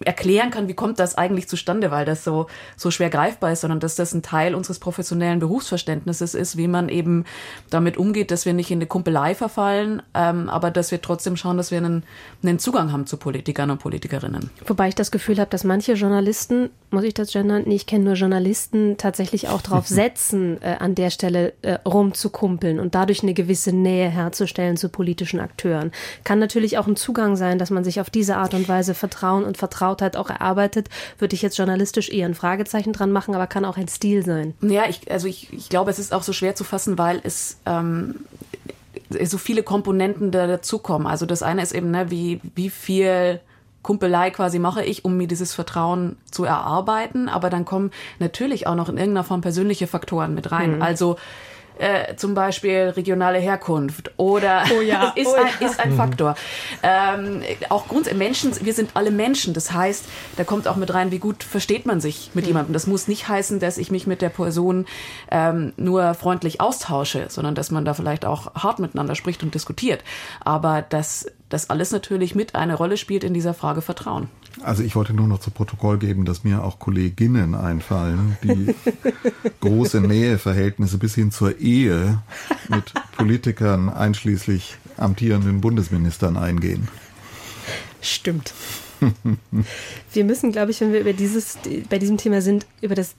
Speaker 4: erklären kann, wie kommt das eigentlich zustande, weil das so, so schwer greifbar ist, sondern dass das ein Teil unseres professionellen Berufsverständnisses ist, wie man eben damit umgeht, dass wir nicht in eine Kumpelei verfallen, ähm, aber dass wir trotzdem schauen, dass wir einen, einen Zugang haben zu Politikern und Politikerinnen.
Speaker 3: Wobei ich das Gefühl habe, dass manche Journalisten, muss ich das gendern? Nee, ich kenne nur Journalisten, tatsächlich auch darauf setzen, äh, an der Stelle äh, rumzukumpeln und dadurch eine gewisse Nähe herzustellen zu politischen Akteuren. Kann natürlich auch ein Zugang sein, dass man sich auf diese Art und Weise Vertrauen und Vertrauen Vertrautheit auch erarbeitet, würde ich jetzt journalistisch eher ein Fragezeichen dran machen, aber kann auch ein Stil sein.
Speaker 4: Ja, ich, also ich, ich glaube, es ist auch so schwer zu fassen, weil es ähm, so viele Komponenten da dazukommen. Also das eine ist eben, ne, wie, wie viel Kumpelei quasi mache ich, um mir dieses Vertrauen zu erarbeiten. Aber dann kommen natürlich auch noch in irgendeiner Form persönliche Faktoren mit rein. Mhm. Also äh, zum Beispiel regionale Herkunft oder
Speaker 3: oh ja,
Speaker 4: ist,
Speaker 3: oh
Speaker 4: ein, ja. ist ein Faktor. Ähm, auch grundsätzlich Menschen, wir sind alle Menschen. Das heißt, da kommt auch mit rein, wie gut versteht man sich mit mhm. jemandem. Das muss nicht heißen, dass ich mich mit der Person ähm, nur freundlich austausche, sondern dass man da vielleicht auch hart miteinander spricht und diskutiert. Aber dass das alles natürlich mit eine Rolle spielt in dieser Frage Vertrauen.
Speaker 5: Also ich wollte nur noch zu Protokoll geben, dass mir auch Kolleginnen einfallen, die große Näheverhältnisse bis hin zur Ehe mit Politikern einschließlich amtierenden Bundesministern eingehen.
Speaker 3: Stimmt. wir müssen, glaube ich, wenn wir über dieses, bei diesem Thema sind, über das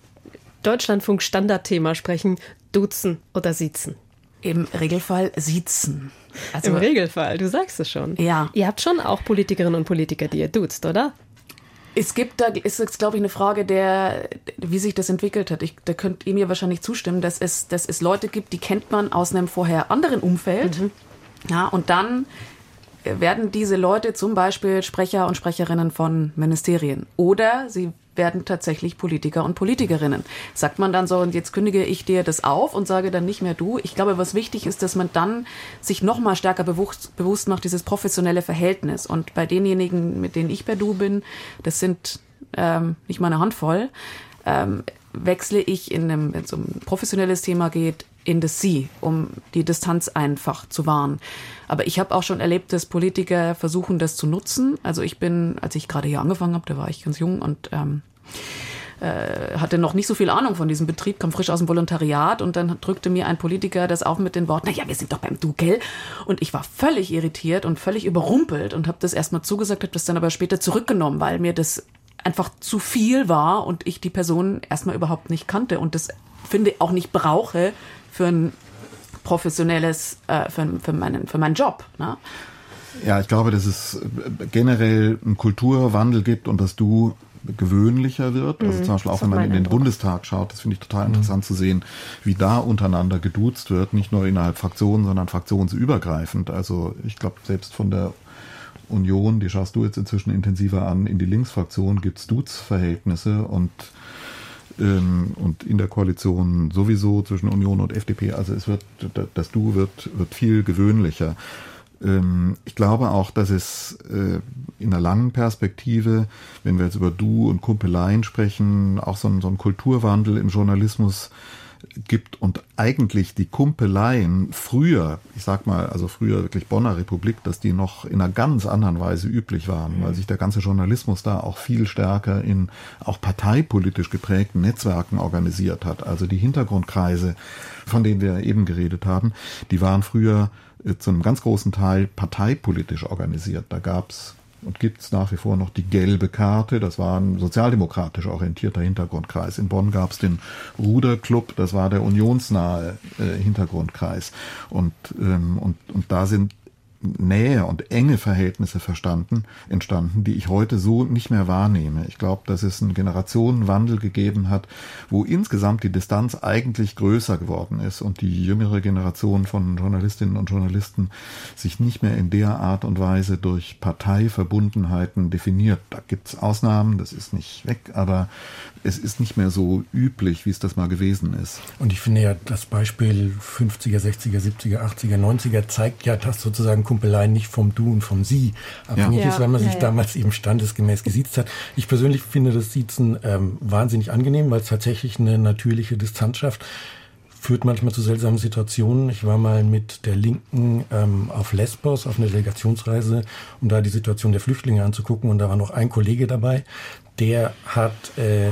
Speaker 3: Deutschlandfunk-Standardthema sprechen, duzen oder siezen.
Speaker 4: Im Regelfall siezen.
Speaker 3: Also, Im Regelfall, du sagst es schon.
Speaker 4: Ja.
Speaker 3: Ihr habt schon auch Politikerinnen und Politiker, die ihr duzt, oder?
Speaker 4: Es gibt da, ist jetzt, glaube ich, eine Frage der, wie sich das entwickelt hat. Ich, da könnt ihr mir wahrscheinlich zustimmen, dass es, dass es Leute gibt, die kennt man aus einem vorher anderen Umfeld. Mhm. Ja, und dann werden diese Leute zum Beispiel Sprecher und Sprecherinnen von Ministerien. Oder sie werden tatsächlich Politiker und Politikerinnen. Sagt man dann so, und jetzt kündige ich dir das auf und sage dann nicht mehr du. Ich glaube, was wichtig ist, dass man dann sich noch mal stärker bewusst, bewusst macht, dieses professionelle Verhältnis. Und bei denjenigen, mit denen ich per Du bin, das sind ähm, nicht mal eine Handvoll, ähm, wechsle ich in einem, wenn es um ein professionelles Thema geht, in das Sie, um die Distanz einfach zu wahren. Aber ich habe auch schon erlebt, dass Politiker versuchen, das zu nutzen. Also ich bin, als ich gerade hier angefangen habe, da war ich ganz jung und ähm, äh, hatte noch nicht so viel Ahnung von diesem Betrieb, kam frisch aus dem Volontariat und dann drückte mir ein Politiker das auf mit den Worten, naja, wir sind doch beim Du, gell? Und ich war völlig irritiert und völlig überrumpelt und habe das erstmal zugesagt, habe das dann aber später zurückgenommen, weil mir das einfach zu viel war und ich die Person erstmal überhaupt nicht kannte und das finde auch nicht brauche für ein professionelles, äh, für, für, meinen, für meinen Job. Ne?
Speaker 5: Ja, ich glaube, dass es generell einen Kulturwandel gibt und dass du gewöhnlicher wird. Also mhm, zum Beispiel auch, wenn man in den Eindruck. Bundestag schaut, das finde ich total mhm. interessant mhm. zu sehen, wie da untereinander geduzt wird, nicht nur innerhalb Fraktionen, sondern fraktionsübergreifend. Also ich glaube, selbst von der Union, die schaust du jetzt inzwischen intensiver an, in die Linksfraktion gibt es Duzverhältnisse und ähm, und in der Koalition sowieso zwischen Union und FDP. Also es wird, das Du wird, wird viel gewöhnlicher. Ähm, ich glaube auch, dass es äh, in einer langen Perspektive, wenn wir jetzt über Du und Kumpeleien sprechen, auch so ein, so ein Kulturwandel im Journalismus gibt und eigentlich die Kumpeleien früher, ich sag mal, also früher wirklich Bonner Republik, dass die noch in einer ganz anderen Weise üblich waren, weil sich der ganze Journalismus da auch viel stärker in auch parteipolitisch geprägten Netzwerken organisiert hat. Also die Hintergrundkreise, von denen wir eben geredet haben, die waren früher äh, zu einem ganz großen Teil parteipolitisch organisiert. Da gab's und gibt es nach wie vor noch die gelbe Karte. Das war ein sozialdemokratisch orientierter Hintergrundkreis. In Bonn gab es den Ruderclub, das war der unionsnahe äh, Hintergrundkreis. Und, ähm, und, und da sind Nähe und enge Verhältnisse verstanden, entstanden, die ich heute so nicht mehr wahrnehme. Ich glaube, dass es einen Generationenwandel gegeben hat, wo insgesamt die Distanz eigentlich größer geworden ist und die jüngere Generation von Journalistinnen und Journalisten sich nicht mehr in der Art und Weise durch Parteiverbundenheiten definiert. Da gibt's Ausnahmen, das ist nicht weg, aber es ist nicht mehr so üblich, wie es das mal gewesen ist.
Speaker 6: Und ich finde ja, das Beispiel 50er, 60er, 70er, 80er, 90er zeigt ja, dass sozusagen Kumpelei nicht vom Du und vom Sie abhängig ja. ist, weil man sich ja, ja. damals eben standesgemäß gesiezt hat. Ich persönlich finde das Siezen ähm, wahnsinnig angenehm, weil es tatsächlich eine natürliche Distanz schafft führt manchmal zu seltsamen Situationen. Ich war mal mit der Linken ähm, auf Lesbos auf einer Delegationsreise, um da die Situation der Flüchtlinge anzugucken. Und da war noch ein Kollege dabei, der hat, äh,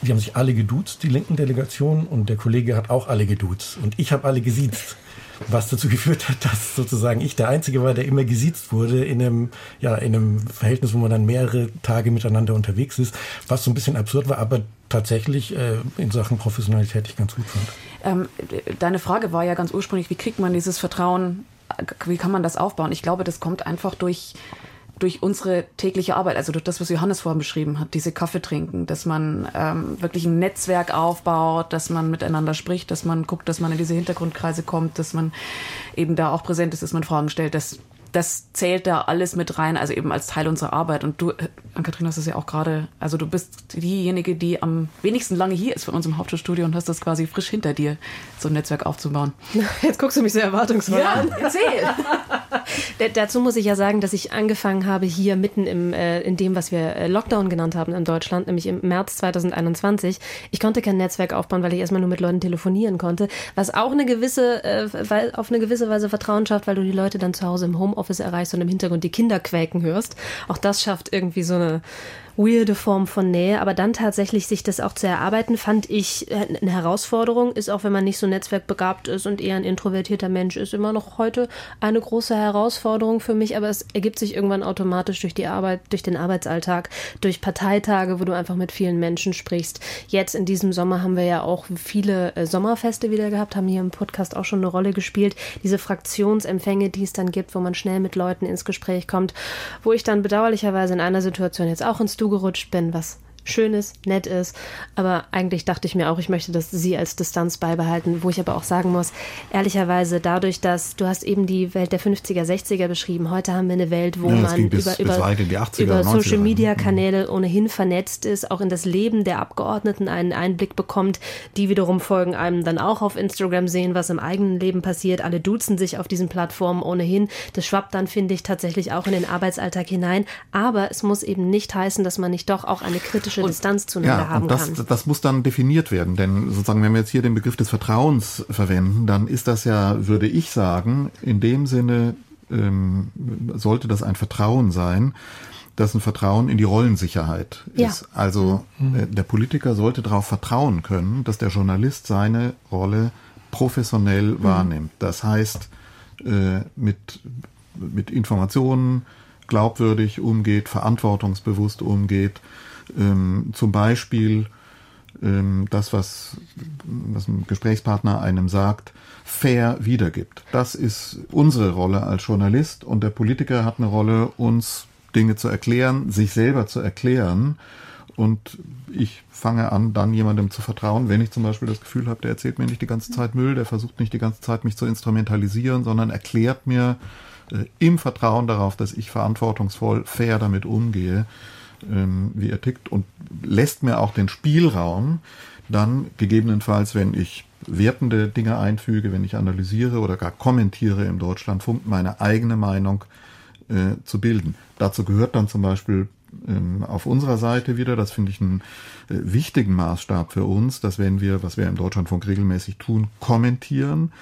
Speaker 6: die haben sich alle geduzt, die linken Delegationen, und der Kollege hat auch alle geduzt. Und ich habe alle gesiezt. Was dazu geführt hat, dass sozusagen ich der Einzige war, der immer gesiezt wurde in einem, ja, in einem Verhältnis, wo man dann mehrere Tage miteinander unterwegs ist, was so ein bisschen absurd war, aber tatsächlich äh, in Sachen Professionalität ich ganz gut fand.
Speaker 4: Ähm, deine Frage war ja ganz ursprünglich, wie kriegt man dieses Vertrauen, wie kann man das aufbauen? Ich glaube, das kommt einfach durch durch unsere tägliche Arbeit, also durch das, was Johannes vorhin beschrieben hat, diese Kaffee trinken, dass man ähm, wirklich ein Netzwerk aufbaut, dass man miteinander spricht, dass man guckt, dass man in diese Hintergrundkreise kommt, dass man eben da auch präsent ist, dass man Fragen stellt, dass das zählt da alles mit rein, also eben als Teil unserer Arbeit. Und du, äh, Ann-Kathrin, hast es ja auch gerade, also du bist diejenige, die am wenigsten lange hier ist von uns im Hauptstadtstudio und hast das quasi frisch hinter dir, so ein Netzwerk aufzubauen.
Speaker 3: Jetzt guckst du mich sehr erwartungsvoll
Speaker 4: ja,
Speaker 3: an.
Speaker 4: erzähl!
Speaker 3: dazu muss ich ja sagen, dass ich angefangen habe hier mitten im, äh, in dem, was wir äh, Lockdown genannt haben in Deutschland, nämlich im März 2021. Ich konnte kein Netzwerk aufbauen, weil ich erstmal nur mit Leuten telefonieren konnte, was auch eine gewisse, äh, weil, auf eine gewisse Weise Vertrauen schafft, weil du die Leute dann zu Hause im Homeoffice Homeoffice erreichst und im Hintergrund die Kinder quäken hörst. Auch das schafft irgendwie so eine weirde Form von Nähe, aber dann tatsächlich sich das auch zu erarbeiten, fand ich äh, eine Herausforderung, ist auch wenn man nicht so netzwerkbegabt ist und eher ein introvertierter Mensch ist, immer noch heute eine große Herausforderung für mich, aber es ergibt sich irgendwann automatisch durch die Arbeit, durch den Arbeitsalltag, durch Parteitage, wo du einfach mit vielen Menschen sprichst. Jetzt in diesem Sommer haben wir ja auch viele äh, Sommerfeste wieder gehabt, haben hier im Podcast auch schon eine Rolle gespielt. Diese Fraktionsempfänge, die es dann gibt, wo man schnell mit Leuten ins Gespräch kommt, wo ich dann bedauerlicherweise in einer Situation jetzt auch ins Studio zugerutscht bin, was schön ist, nett ist. Aber eigentlich dachte ich mir auch, ich möchte das sie als Distanz beibehalten, wo ich aber auch sagen muss, ehrlicherweise dadurch, dass du hast eben die Welt der 50er, 60er beschrieben. Heute haben wir eine Welt, wo ja, man
Speaker 5: bis,
Speaker 3: über, über,
Speaker 5: 80er,
Speaker 3: über Social Media mhm. Kanäle ohnehin vernetzt ist, auch in das Leben der Abgeordneten einen Einblick bekommt. Die wiederum folgen einem dann auch auf Instagram sehen, was im eigenen Leben passiert. Alle duzen sich auf diesen Plattformen ohnehin. Das schwappt dann, finde ich, tatsächlich auch in den Arbeitsalltag hinein. Aber es muss eben nicht heißen, dass man nicht doch auch eine kritische psychische und, Distanz zueinander ja, haben
Speaker 5: und das,
Speaker 3: kann.
Speaker 5: Das muss dann definiert werden, denn sozusagen, wenn wir jetzt hier den Begriff des Vertrauens verwenden, dann ist das ja, würde ich sagen, in dem Sinne ähm, sollte das ein Vertrauen sein, das ein Vertrauen in die Rollensicherheit ja. ist. Also mhm. äh, der Politiker sollte darauf vertrauen können, dass der Journalist seine Rolle professionell mhm. wahrnimmt. Das heißt, äh, mit, mit Informationen glaubwürdig umgeht, verantwortungsbewusst umgeht, ähm, zum Beispiel ähm, das, was, was ein Gesprächspartner einem sagt, fair wiedergibt. Das ist unsere Rolle als Journalist und der Politiker hat eine Rolle, uns Dinge zu erklären, sich selber zu erklären. Und ich fange an, dann jemandem zu vertrauen, wenn ich zum Beispiel das Gefühl habe, der erzählt mir nicht die ganze Zeit Müll, der versucht nicht die ganze Zeit mich zu instrumentalisieren, sondern erklärt mir äh, im Vertrauen darauf, dass ich verantwortungsvoll, fair damit umgehe, ähm, wie er tickt und lässt mir auch den Spielraum, dann gegebenenfalls, wenn ich wertende Dinge einfüge, wenn ich analysiere oder gar kommentiere im Deutschlandfunk, meine eigene Meinung äh, zu bilden. Dazu gehört dann zum Beispiel ähm, auf unserer Seite wieder, das finde ich einen äh, wichtigen Maßstab für uns, dass wenn wir, was wir im Deutschlandfunk regelmäßig tun, kommentieren,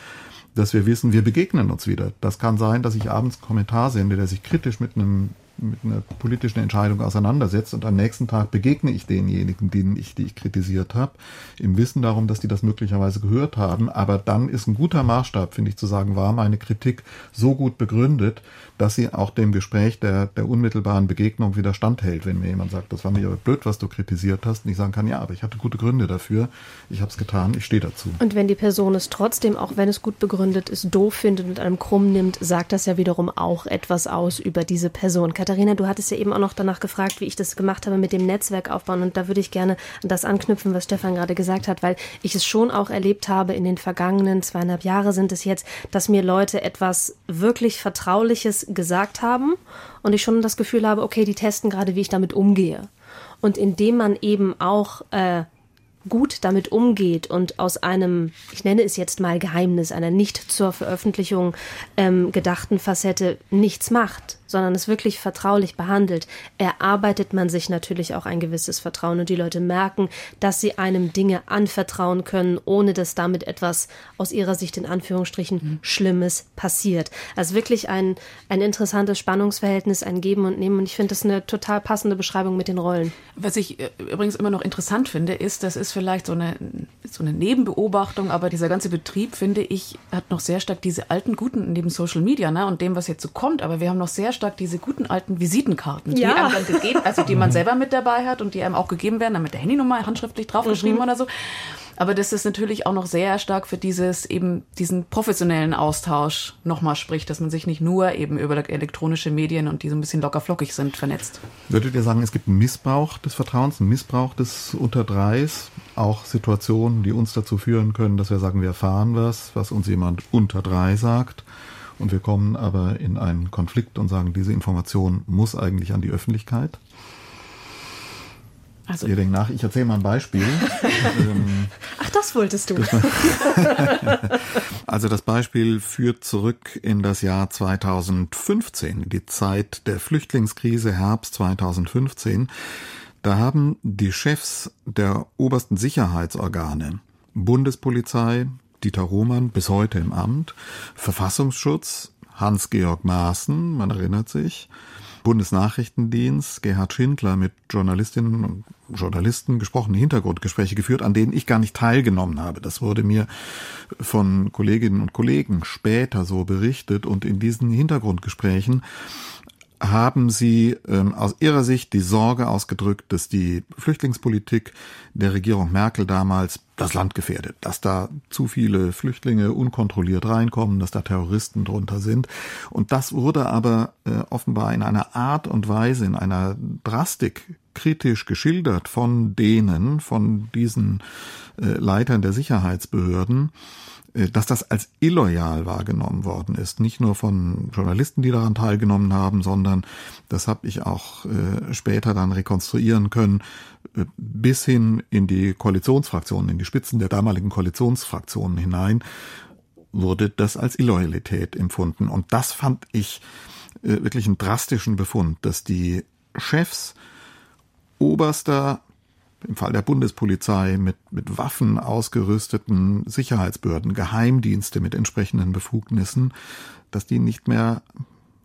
Speaker 5: dass wir wissen, wir begegnen uns wieder. Das kann sein, dass ich abends einen Kommentar sende, der sich kritisch mit einem mit einer politischen Entscheidung auseinandersetzt und am nächsten Tag begegne ich denjenigen, denen ich, die ich kritisiert habe, im Wissen darum, dass die das möglicherweise gehört haben. Aber dann ist ein guter Maßstab, finde ich, zu sagen, war meine Kritik so gut begründet, dass sie auch dem Gespräch der, der unmittelbaren Begegnung wieder standhält. Wenn mir jemand sagt, das war mir aber blöd, was du kritisiert hast, und ich sagen kann, ja, aber ich hatte gute Gründe dafür, ich habe es getan, ich stehe dazu.
Speaker 3: Und wenn die Person es trotzdem, auch wenn es gut begründet ist, doof findet und einem krumm nimmt, sagt das ja wiederum auch etwas aus über diese Person. Katharina, du hattest ja eben auch noch danach gefragt, wie ich das gemacht habe mit dem Netzwerk aufbauen. Und da würde ich gerne an das anknüpfen, was Stefan gerade gesagt hat, weil ich es schon auch erlebt habe in den vergangenen zweieinhalb Jahre sind es jetzt, dass mir Leute etwas wirklich Vertrauliches gesagt haben und ich schon das Gefühl habe, okay, die testen gerade, wie ich damit umgehe. Und indem man eben auch äh, gut damit umgeht und aus einem, ich nenne es jetzt mal Geheimnis, einer nicht zur Veröffentlichung ähm, gedachten Facette nichts macht, sondern es wirklich vertraulich behandelt, erarbeitet man sich natürlich auch ein gewisses Vertrauen und die Leute merken, dass sie einem Dinge anvertrauen können, ohne dass damit etwas aus ihrer Sicht in Anführungsstrichen mhm. Schlimmes passiert. Also wirklich ein, ein interessantes Spannungsverhältnis, ein Geben und Nehmen und ich finde das eine total passende Beschreibung mit den Rollen.
Speaker 4: Was ich äh, übrigens immer noch interessant finde, ist, das ist vielleicht so eine, so eine Nebenbeobachtung, aber dieser ganze Betrieb, finde ich, hat noch sehr stark diese alten Guten neben Social Media ne, und dem, was jetzt so kommt, aber wir haben noch sehr stark stark diese guten alten Visitenkarten, die ja. einem dann gegeben, also die man selber mit dabei hat und die einem auch gegeben werden, dann mit der Handynummer handschriftlich draufgeschrieben mhm. oder so. Aber das ist natürlich auch noch sehr stark für dieses eben diesen professionellen Austausch nochmal spricht, dass man sich nicht nur eben über elektronische Medien und die so ein bisschen lockerflockig sind vernetzt.
Speaker 5: Würdet ihr sagen, es gibt einen Missbrauch des Vertrauens, einen Missbrauch des Unterdreis, auch Situationen, die uns dazu führen können, dass wir sagen, wir erfahren was, was uns jemand unter drei sagt und wir kommen aber in einen Konflikt und sagen, diese Information muss eigentlich an die Öffentlichkeit. Also, Ihr denkt nach, ich erzähle mal ein Beispiel.
Speaker 3: Ähm, Ach, das wolltest du.
Speaker 5: also das Beispiel führt zurück in das Jahr 2015, die Zeit der Flüchtlingskrise, Herbst 2015. Da haben die Chefs der obersten Sicherheitsorgane, Bundespolizei, Dieter Roman bis heute im Amt, Verfassungsschutz, Hans-Georg Maaßen, man erinnert sich, Bundesnachrichtendienst, Gerhard Schindler mit Journalistinnen und Journalisten gesprochene Hintergrundgespräche geführt, an denen ich gar nicht teilgenommen habe. Das wurde mir von Kolleginnen und Kollegen später so berichtet. Und in diesen Hintergrundgesprächen haben Sie ähm, aus Ihrer Sicht die Sorge ausgedrückt, dass die Flüchtlingspolitik der Regierung Merkel damals das Land gefährdet, dass da zu viele Flüchtlinge unkontrolliert reinkommen, dass da Terroristen drunter sind. Und das wurde aber äh, offenbar in einer Art und Weise, in einer Drastik kritisch geschildert von denen, von diesen äh, Leitern der Sicherheitsbehörden, äh, dass das als illoyal wahrgenommen worden ist. Nicht nur von Journalisten, die daran teilgenommen haben, sondern, das habe ich auch äh, später dann rekonstruieren können, äh, bis hin in die Koalitionsfraktionen, in die Spitzen der damaligen Koalitionsfraktionen hinein, wurde das als Illoyalität empfunden. Und das fand ich äh, wirklich einen drastischen Befund, dass die Chefs oberster im Fall der Bundespolizei mit, mit Waffen ausgerüsteten Sicherheitsbehörden, Geheimdienste mit entsprechenden Befugnissen, dass die nicht mehr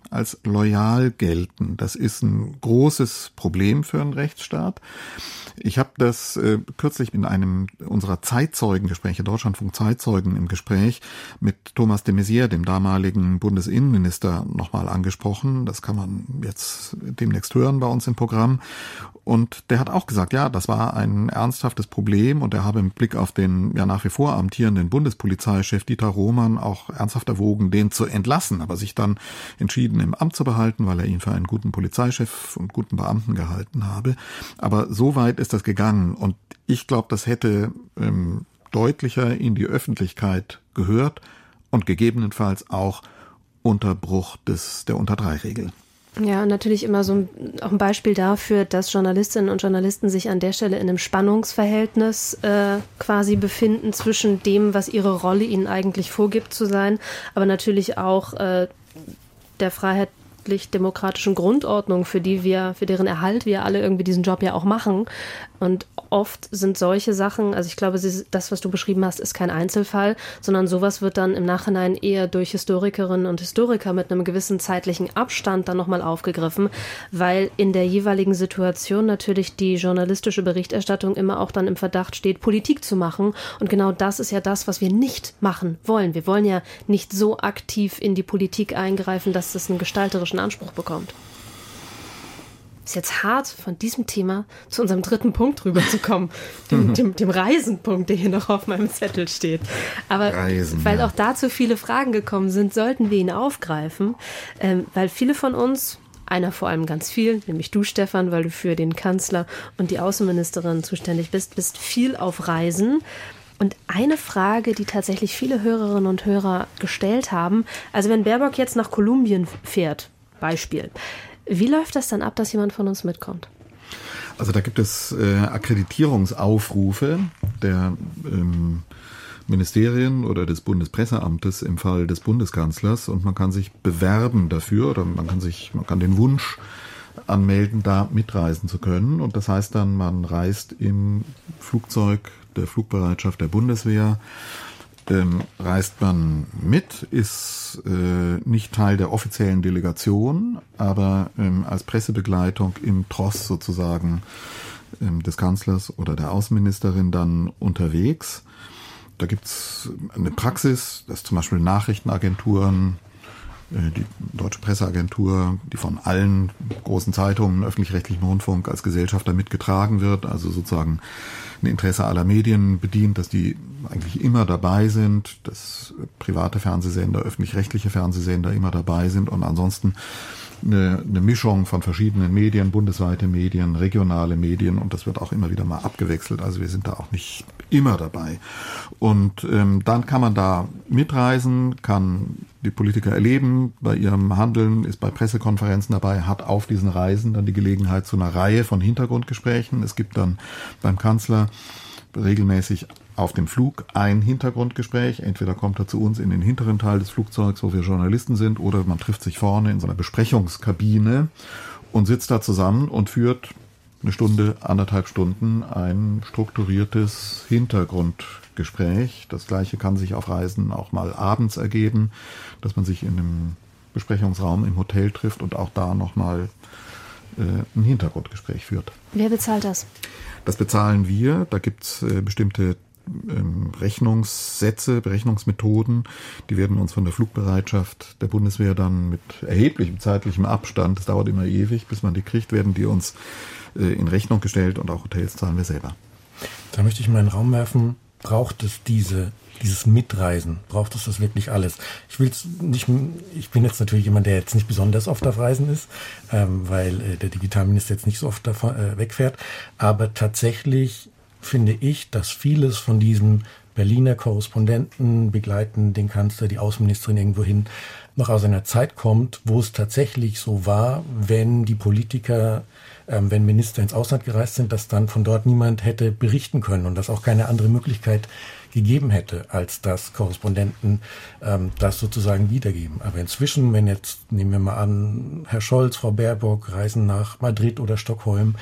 Speaker 5: als loyal gelten. Das ist ein großes Problem für einen Rechtsstaat. Ich habe das äh, kürzlich in einem unserer Zeitzeugengespräche, Deutschlandfunk Zeitzeugen im Gespräch mit Thomas de Maizière, dem damaligen Bundesinnenminister, nochmal angesprochen. Das kann man jetzt demnächst hören bei uns im Programm. Und der hat auch gesagt, ja, das war ein ernsthaftes Problem und er habe im Blick auf den ja nach wie vor amtierenden Bundespolizeichef Dieter Roman auch ernsthaft erwogen, den zu entlassen, aber sich dann entschieden, im Amt zu behalten, weil er ihn für einen guten Polizeichef und guten Beamten gehalten habe. Aber so weit ist das gegangen und ich glaube, das hätte ähm, deutlicher in die Öffentlichkeit gehört und gegebenenfalls auch Unterbruch des, der Unter-drei-Regel.
Speaker 3: Ja, natürlich immer so ein, auch ein Beispiel dafür, dass Journalistinnen und Journalisten sich an der Stelle in einem Spannungsverhältnis äh, quasi befinden zwischen dem, was ihre Rolle ihnen eigentlich vorgibt zu sein, aber natürlich auch äh, der Freiheit freiheitlich-demokratischen Grundordnung, für die wir, für deren Erhalt wir alle irgendwie diesen Job ja auch machen. Und oft sind solche Sachen, also ich glaube, das, was du beschrieben hast, ist kein Einzelfall, sondern sowas wird dann im Nachhinein eher durch Historikerinnen und Historiker mit einem gewissen zeitlichen Abstand dann nochmal aufgegriffen, weil in der jeweiligen Situation natürlich die journalistische Berichterstattung immer auch dann im Verdacht steht, Politik zu machen. Und genau das ist ja das, was wir nicht machen wollen. Wir wollen ja nicht so aktiv in die Politik eingreifen, dass das einen gestalterischen Anspruch bekommt ist jetzt hart, von diesem Thema zu unserem dritten Punkt rüberzukommen, dem, dem, dem Reisenpunkt, der hier noch auf meinem Zettel steht. Aber Reisen, weil ja. auch dazu viele Fragen gekommen sind, sollten wir ihn aufgreifen, ähm, weil viele von uns einer vor allem ganz viel, nämlich du, Stefan, weil du für den Kanzler und die Außenministerin zuständig bist, bist viel auf Reisen. Und eine Frage, die tatsächlich viele Hörerinnen und Hörer gestellt haben, also wenn Baerbock jetzt nach Kolumbien fährt, Beispiel, wie läuft das dann ab, dass jemand von uns mitkommt?
Speaker 5: Also da gibt es äh, Akkreditierungsaufrufe der ähm, Ministerien oder des Bundespresseamtes im Fall des Bundeskanzlers und man kann sich bewerben dafür oder man kann sich, man kann den Wunsch anmelden, da mitreisen zu können. Und das heißt dann, man reist im Flugzeug der Flugbereitschaft der Bundeswehr ähm, reist man mit, ist äh, nicht Teil der offiziellen Delegation, aber ähm, als Pressebegleitung im Tross sozusagen ähm, des Kanzlers oder der Außenministerin dann unterwegs. Da gibt's eine Praxis, dass zum Beispiel Nachrichtenagenturen, die Deutsche Presseagentur, die von allen großen Zeitungen, öffentlich-rechtlichen Rundfunk als Gesellschafter mitgetragen wird, also sozusagen ein Interesse aller Medien bedient, dass die eigentlich immer dabei sind, dass private Fernsehsender, öffentlich-rechtliche Fernsehsender immer dabei sind und ansonsten eine, eine Mischung von verschiedenen Medien, bundesweite Medien, regionale Medien und das wird auch immer wieder mal abgewechselt. Also wir sind da auch nicht immer dabei. Und ähm, dann kann man da mitreisen, kann die Politiker erleben bei ihrem Handeln, ist bei Pressekonferenzen dabei, hat auf diesen Reisen dann die Gelegenheit zu einer Reihe von Hintergrundgesprächen. Es gibt dann beim Kanzler regelmäßig auf dem Flug ein Hintergrundgespräch. Entweder kommt er zu uns in den hinteren Teil des Flugzeugs, wo wir Journalisten sind, oder man trifft sich vorne in so einer Besprechungskabine und sitzt da zusammen und führt eine Stunde, anderthalb Stunden ein strukturiertes Hintergrundgespräch. Das gleiche kann sich auf Reisen auch mal abends ergeben, dass man sich in einem Besprechungsraum im Hotel trifft und auch da nochmal äh, ein Hintergrundgespräch führt.
Speaker 3: Wer bezahlt das?
Speaker 5: Das bezahlen wir. Da gibt's äh, bestimmte Rechnungssätze, Berechnungsmethoden, die werden uns von der Flugbereitschaft der Bundeswehr dann mit erheblichem zeitlichem Abstand, das dauert immer ewig, bis man die kriegt, werden die uns äh, in Rechnung gestellt und auch Hotels zahlen wir selber.
Speaker 6: Da möchte ich mal in den Raum werfen, braucht es diese dieses Mitreisen, braucht es das wirklich alles? Ich will nicht, ich bin jetzt natürlich jemand, der jetzt nicht besonders oft auf Reisen ist, ähm, weil äh, der Digitalminister jetzt nicht so oft davon, äh, wegfährt, aber tatsächlich finde ich, dass vieles von diesem Berliner Korrespondenten begleiten den Kanzler, die Außenministerin irgendwo hin, noch aus einer Zeit kommt, wo es tatsächlich so war, wenn die Politiker, ähm, wenn Minister ins Ausland gereist sind, dass dann von dort niemand hätte berichten können und dass auch keine andere Möglichkeit gegeben hätte, als dass Korrespondenten ähm, das sozusagen wiedergeben. Aber inzwischen, wenn jetzt, nehmen wir mal an, Herr Scholz, Frau Baerbock reisen nach Madrid oder Stockholm,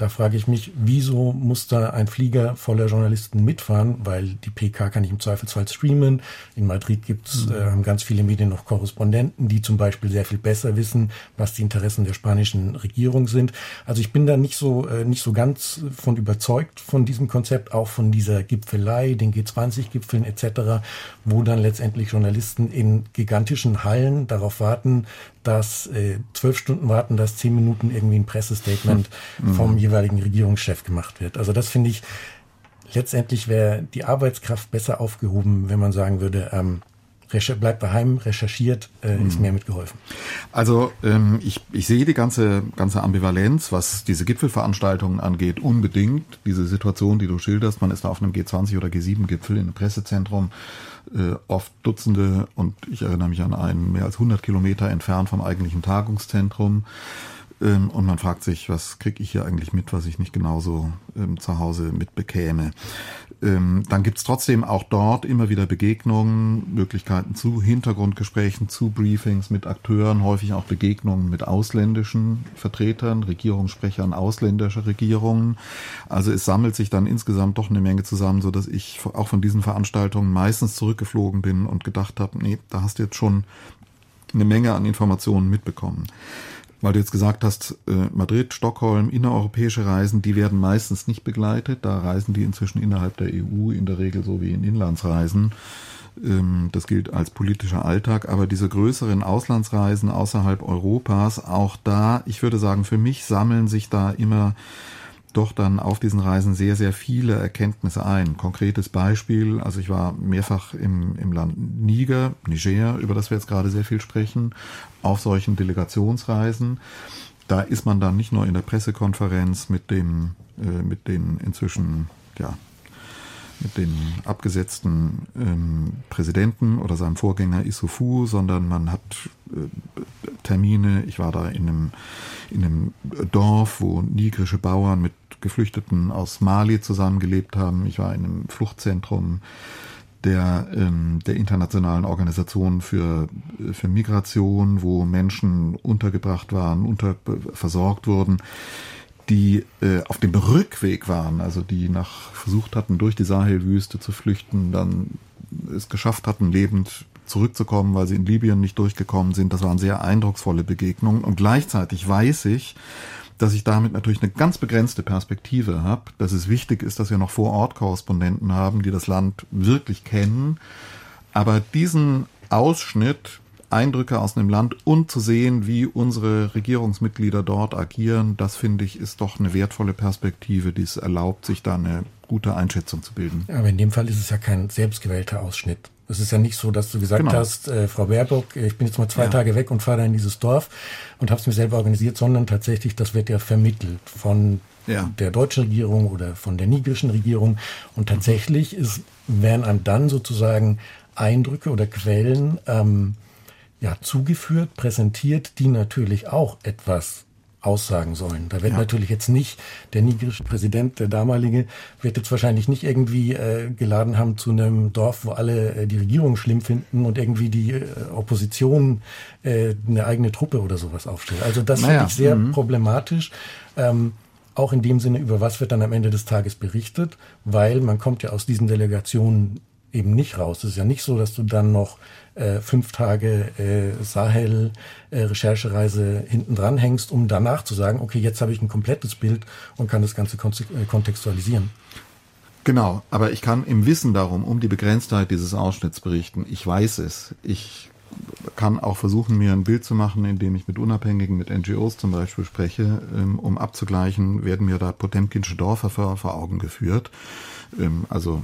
Speaker 6: da frage ich mich, wieso muss da ein Flieger voller Journalisten mitfahren? Weil die PK kann ich im Zweifelsfall streamen. In Madrid gibt es mhm. äh, ganz viele Medien noch Korrespondenten, die zum Beispiel sehr viel besser wissen, was die Interessen der spanischen Regierung sind. Also ich bin da nicht so, äh, nicht so ganz von überzeugt von diesem Konzept, auch von dieser Gipfelei, den G20-Gipfeln etc., wo dann letztendlich Journalisten in gigantischen Hallen darauf warten, dass äh, zwölf Stunden warten, dass zehn Minuten irgendwie ein Pressestatement mhm. vom jeweiligen Regierungschef gemacht wird. Also das finde ich, letztendlich wäre die Arbeitskraft besser aufgehoben, wenn man sagen würde, ähm, bleibt daheim, recherchiert, äh, ist mhm. mehr mitgeholfen.
Speaker 5: Also ähm, ich, ich sehe die ganze, ganze Ambivalenz, was diese Gipfelveranstaltungen angeht, unbedingt. Diese Situation, die du schilderst, man ist da auf einem G20 oder G7-Gipfel in einem Pressezentrum, äh, oft Dutzende und ich erinnere mich an einen mehr als 100 Kilometer entfernt vom eigentlichen Tagungszentrum. Ähm, und man fragt sich, was kriege ich hier eigentlich mit, was ich nicht genauso ähm, zu Hause mitbekäme. Ähm, dann gibt's trotzdem auch dort immer wieder Begegnungen, Möglichkeiten zu Hintergrundgesprächen, zu Briefings mit Akteuren, häufig auch Begegnungen mit ausländischen Vertretern, Regierungssprechern ausländischer Regierungen. Also es sammelt sich dann insgesamt doch eine Menge zusammen, so dass ich auch von diesen Veranstaltungen meistens zurückgeflogen bin und gedacht habe, nee, da hast du jetzt schon eine Menge an Informationen mitbekommen weil du jetzt gesagt hast, äh, Madrid, Stockholm, innereuropäische Reisen, die werden meistens nicht begleitet. Da reisen die inzwischen innerhalb der EU in der Regel so wie in Inlandsreisen. Ähm, das gilt als politischer Alltag, aber diese größeren Auslandsreisen außerhalb Europas, auch da, ich würde sagen, für mich sammeln sich da immer doch dann auf diesen Reisen sehr, sehr viele Erkenntnisse ein. Konkretes Beispiel, also ich war mehrfach im, im Land Niger, Niger, über das wir jetzt gerade sehr viel sprechen, auf solchen Delegationsreisen. Da ist man dann nicht nur in der Pressekonferenz mit dem, äh, mit den inzwischen, ja, mit dem abgesetzten ähm, Präsidenten oder seinem Vorgänger Issoufou, sondern man hat äh, Termine. Ich war da in einem, in einem Dorf, wo nigrische Bauern mit Geflüchteten aus Mali zusammengelebt haben. Ich war in einem Fluchtzentrum der, ähm, der internationalen Organisation für, für Migration, wo Menschen untergebracht waren, unter, versorgt wurden, die äh, auf dem Rückweg waren, also die nach versucht hatten, durch die Sahelwüste zu flüchten, dann es geschafft hatten, lebend zurückzukommen, weil sie in Libyen nicht durchgekommen sind. Das waren sehr eindrucksvolle Begegnungen. Und gleichzeitig weiß ich, dass ich damit natürlich eine ganz begrenzte Perspektive habe, dass es wichtig ist, dass wir noch vor Ort Korrespondenten haben, die das Land wirklich kennen. Aber diesen Ausschnitt, Eindrücke aus einem Land und zu sehen, wie unsere Regierungsmitglieder dort agieren, das finde ich ist doch eine wertvolle Perspektive, die es erlaubt, sich da eine gute Einschätzung zu bilden.
Speaker 6: Aber in dem Fall ist es ja kein selbstgewählter Ausschnitt. Es ist ja nicht so, dass du gesagt genau. hast, äh, Frau Baerbock, ich bin jetzt mal zwei ja. Tage weg und fahre da in dieses Dorf und habe es mir selber organisiert, sondern tatsächlich, das wird ja vermittelt von ja. der deutschen Regierung oder von der nigerischen Regierung. Und tatsächlich ist, werden einem dann sozusagen Eindrücke oder Quellen ähm, ja, zugeführt, präsentiert, die natürlich auch etwas aussagen sollen. Da wird ja. natürlich jetzt nicht der nigerische Präsident, der damalige, wird jetzt wahrscheinlich nicht irgendwie äh, geladen haben zu einem Dorf, wo alle äh, die Regierung schlimm finden und irgendwie die äh, Opposition äh, eine eigene Truppe oder sowas aufstellt. Also das naja. finde ich sehr mhm. problematisch. Ähm, auch in dem Sinne, über was wird dann am Ende des Tages berichtet, weil man kommt ja aus diesen Delegationen eben nicht raus. Es ist ja nicht so, dass du dann noch äh, fünf Tage äh, Sahel äh, hinten dran hängst, um danach zu sagen, okay, jetzt habe ich ein komplettes Bild und kann das Ganze äh, kontextualisieren.
Speaker 5: Genau, aber ich kann im Wissen darum, um die Begrenztheit dieses Ausschnitts berichten. Ich weiß es. Ich kann auch versuchen, mir ein Bild zu machen, indem ich mit Unabhängigen, mit NGOs zum Beispiel spreche, ähm, um abzugleichen, werden mir da Potemkinsche Dörfer vor, vor Augen geführt. Ähm, also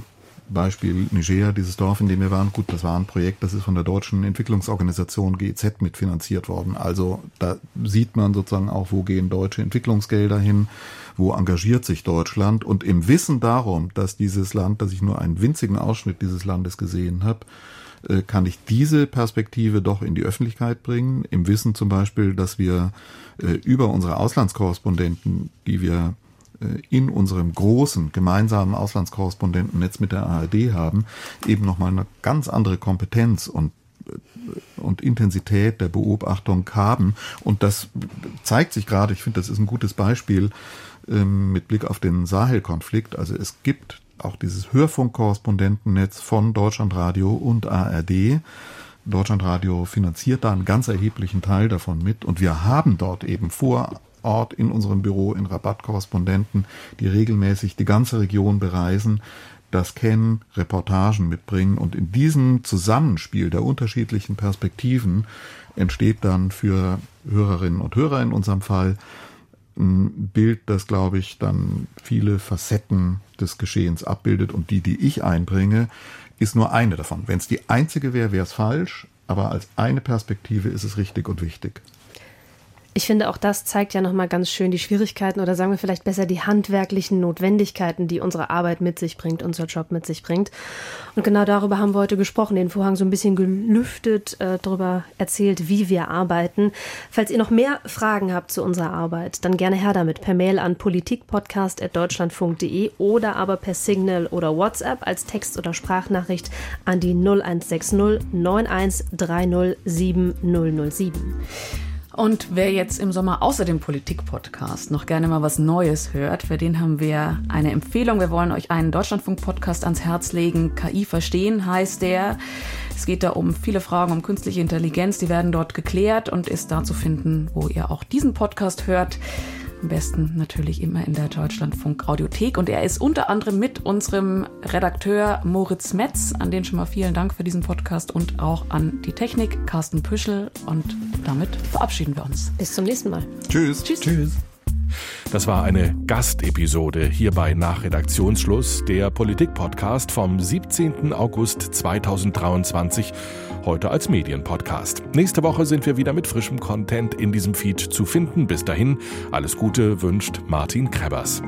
Speaker 5: Beispiel Niger, dieses Dorf, in dem wir waren, gut, das war ein Projekt, das ist von der deutschen Entwicklungsorganisation GEZ mitfinanziert worden. Also da sieht man sozusagen auch, wo gehen deutsche Entwicklungsgelder hin, wo engagiert sich Deutschland. Und im Wissen darum, dass dieses Land, dass ich nur einen winzigen Ausschnitt dieses Landes gesehen habe, äh, kann ich diese Perspektive doch in die Öffentlichkeit bringen. Im Wissen zum Beispiel, dass wir äh, über unsere Auslandskorrespondenten, die wir in unserem großen gemeinsamen Auslandskorrespondentennetz mit der ARD haben, eben nochmal eine ganz andere Kompetenz und äh, und Intensität der Beobachtung haben. Und das zeigt sich gerade, ich finde, das ist ein gutes Beispiel ähm, mit Blick auf den Sahel-Konflikt. Also es gibt auch dieses Hörfunkkorrespondentennetz von Deutschlandradio und ARD. Deutschlandradio finanziert da einen ganz erheblichen Teil davon mit und wir haben dort eben vor Ort in unserem Büro in Rabattkorrespondenten, die regelmäßig die ganze Region bereisen, das kennen, Reportagen mitbringen und in diesem Zusammenspiel der unterschiedlichen Perspektiven entsteht dann für Hörerinnen und Hörer in unserem Fall ein Bild, das, glaube ich, dann viele Facetten des Geschehens abbildet und die, die ich einbringe, ist nur eine davon. Wenn es die einzige wäre, wäre es falsch, aber als eine Perspektive ist es richtig und wichtig.
Speaker 3: Ich finde, auch das zeigt ja nochmal ganz schön die Schwierigkeiten oder sagen wir vielleicht besser die handwerklichen Notwendigkeiten, die unsere Arbeit mit sich bringt, unser Job mit sich bringt. Und genau darüber haben wir heute gesprochen, den Vorhang so ein bisschen gelüftet, äh, darüber erzählt, wie wir arbeiten. Falls ihr noch mehr Fragen habt zu unserer Arbeit, dann gerne her damit per Mail an politikpodcast.deutschlandfunk.de oder aber per Signal oder WhatsApp als Text- oder Sprachnachricht an die 0160 9130 7007.
Speaker 4: Und wer jetzt im Sommer außer dem Politik-Podcast noch gerne mal was Neues hört, für den haben wir eine Empfehlung. Wir wollen euch einen Deutschlandfunk-Podcast ans Herz legen. KI verstehen heißt der. Es geht da um viele Fragen um künstliche Intelligenz. Die werden dort geklärt und ist da zu finden, wo ihr auch diesen Podcast hört. Am besten natürlich immer in der Deutschlandfunk Audiothek. Und er ist unter anderem mit unserem Redakteur Moritz Metz, an den schon mal vielen Dank für diesen Podcast und auch an die Technik Carsten Püschel. Und damit verabschieden wir uns.
Speaker 3: Bis zum nächsten Mal.
Speaker 5: Tschüss.
Speaker 6: Tschüss. Tschüss.
Speaker 2: Das war eine Gastepisode hierbei nach Redaktionsschluss, der Politik-Podcast vom 17. August 2023, heute als Medienpodcast. Nächste Woche sind wir wieder mit frischem Content in diesem Feed zu finden. Bis dahin, alles Gute wünscht Martin Krebers.